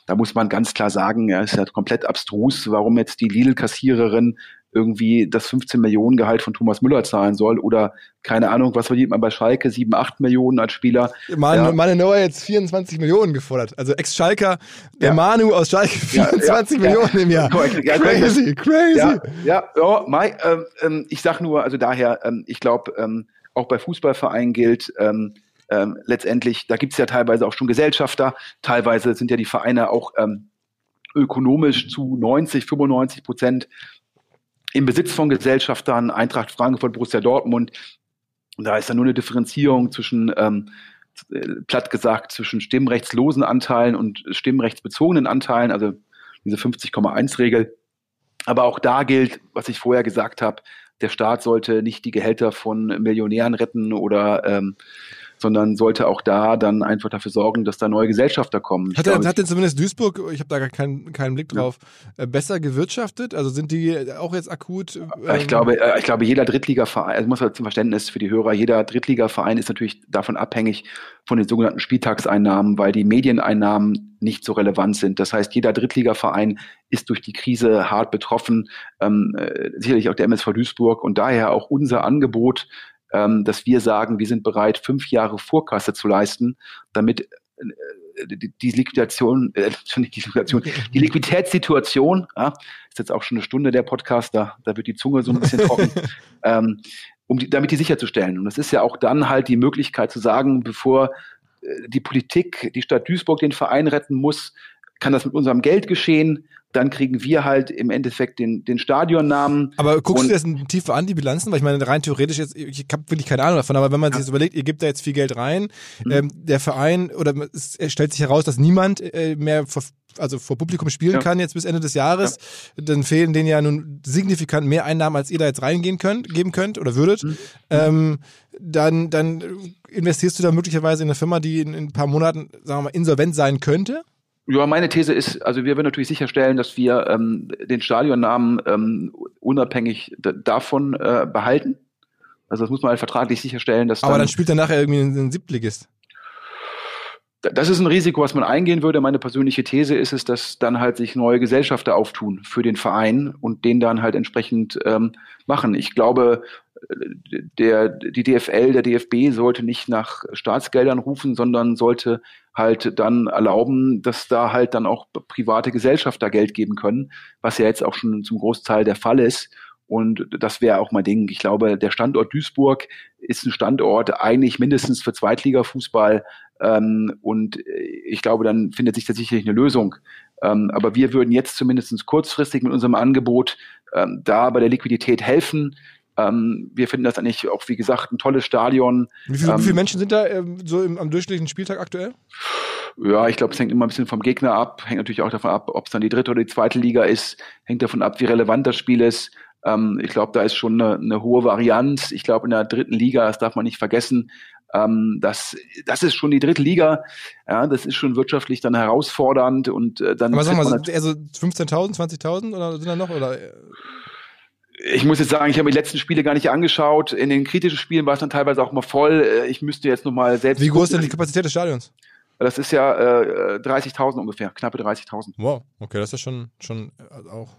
Da muss man ganz klar sagen, ja, ist ja komplett abstrus, warum jetzt die Lidl-Kassiererin irgendwie das 15 Millionen Gehalt von Thomas Müller zahlen soll oder keine Ahnung, was verdient man bei Schalke, 7, 8 Millionen als Spieler. Manu, ja. Manu Neuer jetzt 24 Millionen gefordert. Also Ex-Schalker, der ja. Manu aus Schalke 24 ja, Millionen im Jahr. crazy, crazy. Ja, ja, ja Mai, ähm, ähm, ich sag nur, also daher, ähm, ich glaube, ähm, auch bei Fußballvereinen gilt, ähm, ähm, letztendlich, da gibt es ja teilweise auch schon Gesellschafter, teilweise sind ja die Vereine auch ähm, ökonomisch zu 90, 95 Prozent im Besitz von Gesellschaftern, Eintracht Frankfurt, Borussia Dortmund. Da ist dann nur eine Differenzierung zwischen, ähm, platt gesagt, zwischen stimmrechtslosen Anteilen und stimmrechtsbezogenen Anteilen, also diese 50,1-Regel. Aber auch da gilt, was ich vorher gesagt habe, der Staat sollte nicht die Gehälter von Millionären retten oder ähm, sondern sollte auch da dann einfach dafür sorgen, dass da neue Gesellschafter kommen. Hat, glaube, hat denn zumindest Duisburg, ich habe da gar keinen, keinen Blick drauf, ja. Äh, besser gewirtschaftet? Also sind die auch jetzt akut? Ähm ich, glaube, äh, ich glaube, jeder Drittligaverein, also muss man zum Verständnis für die Hörer, jeder Drittligaverein ist natürlich davon abhängig von den sogenannten Spieltagseinnahmen, weil die Medieneinnahmen nicht so relevant sind. Das heißt, jeder Drittligaverein ist durch die Krise hart betroffen, ähm, äh, sicherlich auch der MSV Duisburg und daher auch unser Angebot dass wir sagen, wir sind bereit, fünf Jahre Vorkasse zu leisten, damit äh, die, die Liquidation, äh, nicht die Liquidation, die Liquiditätssituation, ja, ist jetzt auch schon eine Stunde der Podcast, da, da wird die Zunge so ein bisschen trocken, ähm, um die, damit die sicherzustellen. Und das ist ja auch dann halt die Möglichkeit zu sagen, bevor äh, die Politik, die Stadt Duisburg den Verein retten muss, kann das mit unserem Geld geschehen dann kriegen wir halt im Endeffekt den, den Stadionnamen. Aber guckst du das tiefer an, die Bilanzen? Weil ich meine, rein theoretisch jetzt, ich habe wirklich keine Ahnung davon, aber wenn man sich jetzt überlegt, ihr gebt da jetzt viel Geld rein, mhm. ähm, der Verein, oder es stellt sich heraus, dass niemand äh, mehr vor, also vor Publikum spielen ja. kann jetzt bis Ende des Jahres, ja. dann fehlen denen ja nun signifikant mehr Einnahmen, als ihr da jetzt reingehen könnt, geben könnt oder würdet. Mhm. Ähm, dann, dann investierst du da möglicherweise in eine Firma, die in, in ein paar Monaten, sagen wir mal, insolvent sein könnte? Ja, meine These ist, also wir werden natürlich sicherstellen, dass wir ähm, den Stadionnamen ähm, unabhängig davon äh, behalten. Also das muss man halt vertraglich sicherstellen, dass. Aber dann, dann spielt er nachher irgendwie ein, ein Siebtligist. Das ist ein Risiko, was man eingehen würde. Meine persönliche These ist es, dass dann halt sich neue Gesellschafter auftun für den Verein und den dann halt entsprechend ähm, machen. Ich glaube, der, die DFL, der DFB sollte nicht nach Staatsgeldern rufen, sondern sollte halt dann erlauben, dass da halt dann auch private Gesellschafter Geld geben können, was ja jetzt auch schon zum Großteil der Fall ist. Und das wäre auch mein Ding. Ich glaube, der Standort Duisburg ist ein Standort eigentlich mindestens für Zweitligafußball. Ähm, und ich glaube, dann findet sich da sicherlich eine Lösung. Ähm, aber wir würden jetzt zumindest kurzfristig mit unserem Angebot ähm, da bei der Liquidität helfen. Ähm, wir finden das eigentlich auch, wie gesagt, ein tolles Stadion. Wie, viel, ähm, wie viele Menschen sind da ähm, so im, am durchschnittlichen Spieltag aktuell? Ja, ich glaube, es hängt immer ein bisschen vom Gegner ab, hängt natürlich auch davon ab, ob es dann die dritte oder die zweite Liga ist, hängt davon ab, wie relevant das Spiel ist. Ähm, ich glaube, da ist schon eine, eine hohe Varianz. Ich glaube, in der dritten Liga, das darf man nicht vergessen, ähm, das, das ist schon die dritte Liga. Ja, das ist schon wirtschaftlich dann herausfordernd und äh, dann. Aber sag mal, sind eher so 15.000, 20.000 oder sind da noch oder? Ich muss jetzt sagen, ich habe die letzten Spiele gar nicht angeschaut. In den kritischen Spielen war es dann teilweise auch mal voll. Äh, ich müsste jetzt noch mal selbst. Wie groß ist denn die Kapazität des Stadions? Das ist ja äh, 30.000 ungefähr, knappe 30.000. Wow, okay, das ist schon, schon äh, auch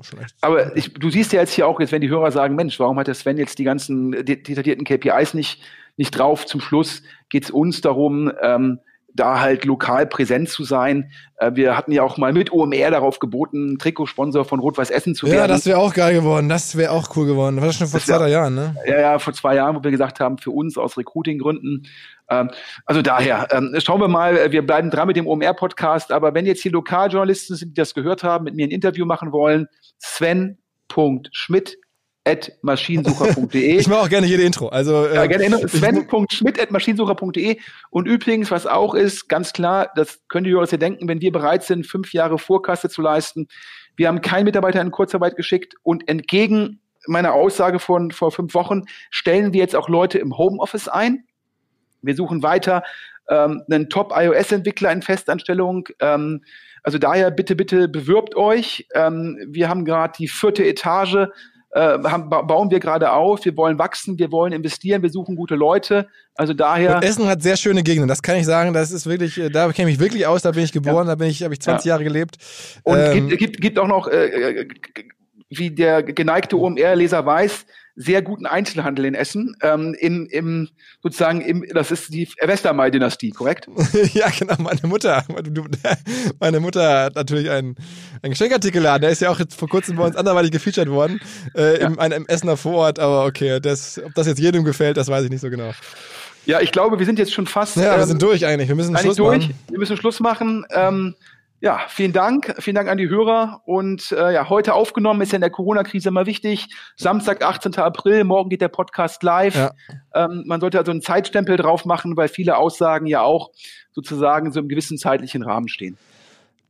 schon echt. Aber ich, du siehst ja jetzt hier auch, jetzt wenn die Hörer sagen, Mensch, warum hat der Sven jetzt die ganzen detaillierten KPIs nicht, nicht drauf? Zum Schluss geht es uns darum, ähm, da halt lokal präsent zu sein. Äh, wir hatten ja auch mal mit OMR darauf geboten, Trikotsponsor von Rot-Weiß Essen zu werden. Ja, das wäre auch geil geworden. Das wäre auch cool geworden. Das war schon vor das zwei wär, Jahren, ne? Ja, ja, vor zwei Jahren, wo wir gesagt haben, für uns aus Recruiting-Gründen. Ähm, also daher, ähm, schauen wir mal, wir bleiben dran mit dem OMR-Podcast. Aber wenn jetzt hier Lokaljournalisten sind, die das gehört haben, mit mir ein Interview machen wollen, Sven.schmidt at maschinensucher.de. Ich mache auch gerne jede Intro. Also, äh, ja, gerne Sven.schmidt at maschinensucher.de. Und übrigens, was auch ist, ganz klar, das könnt ihr euch ja denken, wenn wir bereit sind, fünf Jahre Vorkasse zu leisten. Wir haben keinen Mitarbeiter in Kurzarbeit geschickt und entgegen meiner Aussage von vor fünf Wochen stellen wir jetzt auch Leute im Homeoffice ein. Wir suchen weiter ähm, einen Top-iOS-Entwickler in Festanstellung. Ähm, also daher bitte, bitte bewirbt euch. Ähm, wir haben gerade die vierte Etage äh, haben, bauen wir gerade auf. Wir wollen wachsen, wir wollen investieren, wir suchen gute Leute. Also daher. Und Essen hat sehr schöne Gegenden. Das kann ich sagen. Das ist wirklich, äh, da kenne ich mich wirklich aus. Da bin ich geboren. Ja. Da bin ich, habe ich 20 ja. Jahre gelebt. Und ähm, gibt, gibt, gibt auch noch, äh, äh wie der geneigte OMR-Leser weiß, sehr guten Einzelhandel in Essen. Ähm, im, im, sozusagen, im, das ist die Westermeier-Dynastie, korrekt? ja, genau. Meine Mutter, meine Mutter hat natürlich einen, einen Geschenkartikelladen. Der ist ja auch jetzt vor kurzem bei uns anderweitig gefeatured worden, äh, ja. in einem Essener Vorort. Aber okay, das, ob das jetzt jedem gefällt, das weiß ich nicht so genau. Ja, ich glaube, wir sind jetzt schon fast. Ja, ähm, wir sind durch eigentlich. Wir müssen Schluss durch. machen. Wir müssen Schluss machen. Ähm, ja, vielen Dank. Vielen Dank an die Hörer. Und äh, ja, heute aufgenommen ist ja in der Corona-Krise immer wichtig. Samstag, 18. April, morgen geht der Podcast live. Ja. Ähm, man sollte also einen Zeitstempel drauf machen, weil viele Aussagen ja auch sozusagen so im gewissen zeitlichen Rahmen stehen.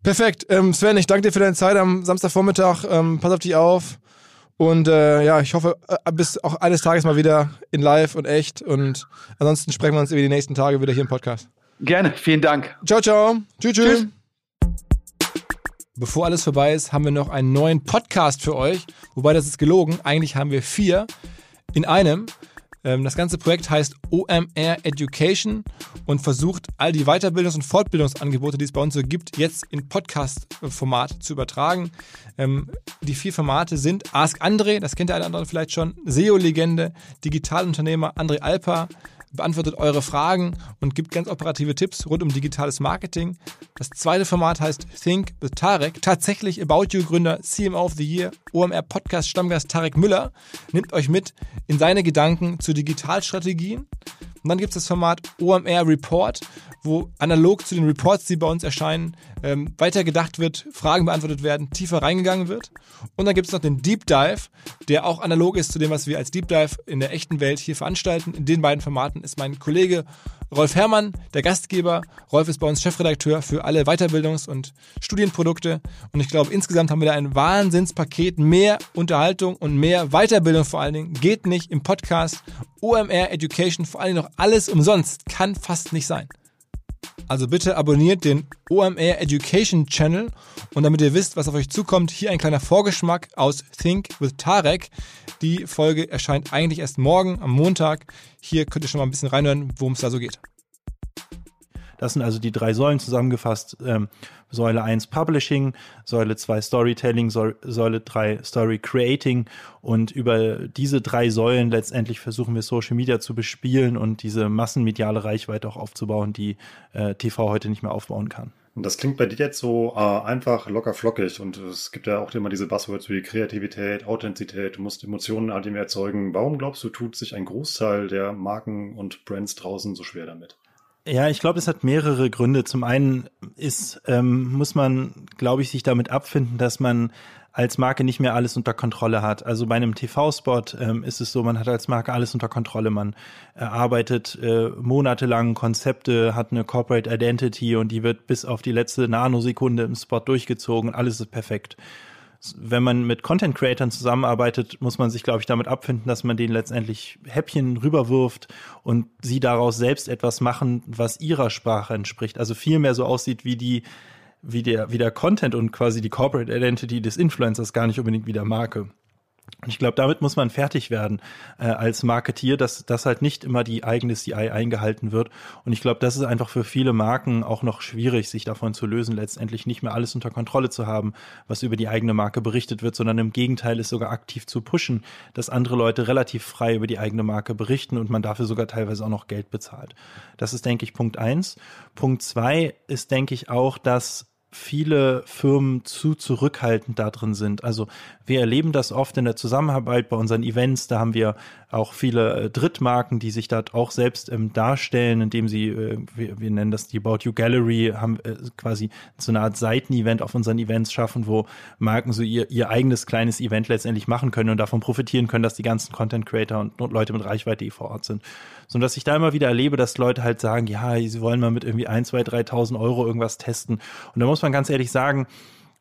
Perfekt. Ähm, Sven, ich danke dir für deine Zeit am Samstagvormittag. Ähm, pass auf dich auf. Und äh, ja, ich hoffe, äh, bis auch eines Tages mal wieder in live und echt. Und ansonsten sprechen wir uns über die nächsten Tage wieder hier im Podcast. Gerne, vielen Dank. Ciao, ciao. Tschüss, tschüss. tschüss. Bevor alles vorbei ist, haben wir noch einen neuen Podcast für euch. Wobei das ist gelogen. Eigentlich haben wir vier in einem. Ähm, das ganze Projekt heißt OMR Education und versucht, all die Weiterbildungs- und Fortbildungsangebote, die es bei uns so gibt, jetzt in Podcast-Format zu übertragen. Ähm, die vier Formate sind Ask André, das kennt der eine oder andere vielleicht schon, SEO-Legende, Digitalunternehmer André Alper, beantwortet eure Fragen und gibt ganz operative Tipps rund um digitales Marketing. Das zweite Format heißt Think with Tarek. Tatsächlich About You Gründer, CMO of the Year, OMR Podcast Stammgast Tarek Müller nimmt euch mit in seine Gedanken zu Digitalstrategien. Und dann gibt es das Format OMR Report, wo analog zu den Reports, die bei uns erscheinen, ähm, weitergedacht wird, Fragen beantwortet werden, tiefer reingegangen wird. Und dann gibt es noch den Deep Dive, der auch analog ist zu dem, was wir als Deep Dive in der echten Welt hier veranstalten. In den beiden Formaten ist mein Kollege Rolf Herrmann, der Gastgeber. Rolf ist bei uns Chefredakteur für alle Weiterbildungs- und Studienprodukte. Und ich glaube, insgesamt haben wir da ein Wahnsinnspaket. Mehr Unterhaltung und mehr Weiterbildung vor allen Dingen geht nicht im Podcast. OMR Education, vor allen Dingen noch alles umsonst. Kann fast nicht sein. Also bitte abonniert den OMR Education Channel und damit ihr wisst, was auf euch zukommt, hier ein kleiner Vorgeschmack aus Think with Tarek. Die Folge erscheint eigentlich erst morgen am Montag. Hier könnt ihr schon mal ein bisschen reinhören, worum es da so geht. Das sind also die drei Säulen zusammengefasst. Ähm, Säule 1 Publishing, Säule 2 Storytelling, Säule 3 Story Creating und über diese drei Säulen letztendlich versuchen wir Social Media zu bespielen und diese massenmediale Reichweite auch aufzubauen, die äh, TV heute nicht mehr aufbauen kann. Und das klingt bei dir jetzt so äh, einfach locker flockig und es gibt ja auch immer diese Buzzwords wie Kreativität, Authentizität, du musst Emotionen dem erzeugen. Warum glaubst du, tut sich ein Großteil der Marken und Brands draußen so schwer damit? Ja, ich glaube, es hat mehrere Gründe. Zum einen ist, ähm, muss man, glaube ich, sich damit abfinden, dass man als Marke nicht mehr alles unter Kontrolle hat. Also bei einem TV-Spot ähm, ist es so, man hat als Marke alles unter Kontrolle. Man erarbeitet äh, monatelang Konzepte, hat eine Corporate Identity und die wird bis auf die letzte Nanosekunde im Spot durchgezogen alles ist perfekt wenn man mit Content Creatern zusammenarbeitet, muss man sich, glaube ich, damit abfinden, dass man denen letztendlich Häppchen rüberwirft und sie daraus selbst etwas machen, was ihrer Sprache entspricht. Also viel mehr so aussieht wie die, wie der, wie der Content und quasi die Corporate Identity des Influencers, gar nicht unbedingt wie der Marke. Ich glaube, damit muss man fertig werden äh, als Marketier, dass das halt nicht immer die eigene CI eingehalten wird. Und ich glaube, das ist einfach für viele Marken auch noch schwierig, sich davon zu lösen, letztendlich nicht mehr alles unter Kontrolle zu haben, was über die eigene Marke berichtet wird, sondern im Gegenteil ist sogar aktiv zu pushen, dass andere Leute relativ frei über die eigene Marke berichten und man dafür sogar teilweise auch noch Geld bezahlt. Das ist, denke ich, Punkt eins. Punkt zwei ist, denke ich, auch, dass viele Firmen zu zurückhaltend da drin sind. Also wir erleben das oft in der Zusammenarbeit bei unseren Events. Da haben wir auch viele äh, Drittmarken, die sich dort auch selbst ähm, darstellen, indem sie, äh, wir, wir, nennen das die About You Gallery, haben äh, quasi so eine Art Seitenevent auf unseren Events schaffen, wo Marken so ihr, ihr eigenes kleines Event letztendlich machen können und davon profitieren können, dass die ganzen Content Creator und, und Leute mit Reichweite, die vor Ort sind. So dass ich da immer wieder erlebe, dass Leute halt sagen, ja, sie wollen mal mit irgendwie ein, zwei, 3.000 Euro irgendwas testen. Und da muss man ganz ehrlich sagen,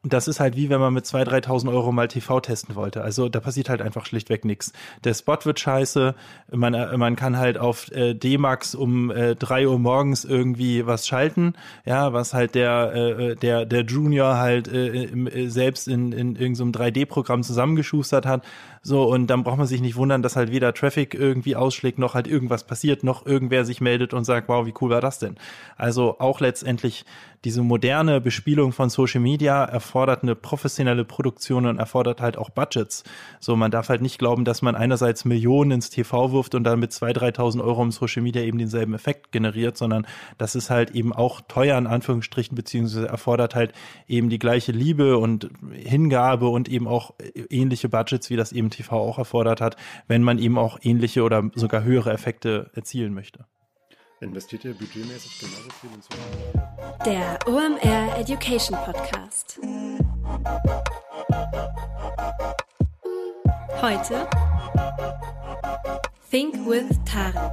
das ist halt wie wenn man mit 2.000, 3.000 Euro mal TV testen wollte. Also da passiert halt einfach schlichtweg nichts. Der Spot wird scheiße, man, äh, man kann halt auf äh, D-Max um äh, 3 Uhr morgens irgendwie was schalten, ja, was halt der, äh, der, der Junior halt äh, im, äh, selbst in, in irgendeinem so 3D-Programm zusammengeschustert hat. So, und dann braucht man sich nicht wundern, dass halt weder Traffic irgendwie ausschlägt, noch halt irgendwas passiert, noch irgendwer sich meldet und sagt, wow, wie cool war das denn? Also auch letztendlich diese moderne Bespielung von Social Media erfordert eine professionelle Produktion und erfordert halt auch Budgets. So, man darf halt nicht glauben, dass man einerseits Millionen ins TV wirft und dann mit 2.000, 3.000 Euro im Social Media eben denselben Effekt generiert, sondern das ist halt eben auch teuer in Anführungsstrichen, beziehungsweise erfordert halt eben die gleiche Liebe und Hingabe und eben auch ähnliche Budgets, wie das eben TV auch erfordert hat, wenn man eben auch ähnliche oder sogar höhere Effekte erzielen möchte. Investiert ihr budgetmäßig genauso viel in Social Der OMR Education Podcast. Heute Think with Tarek.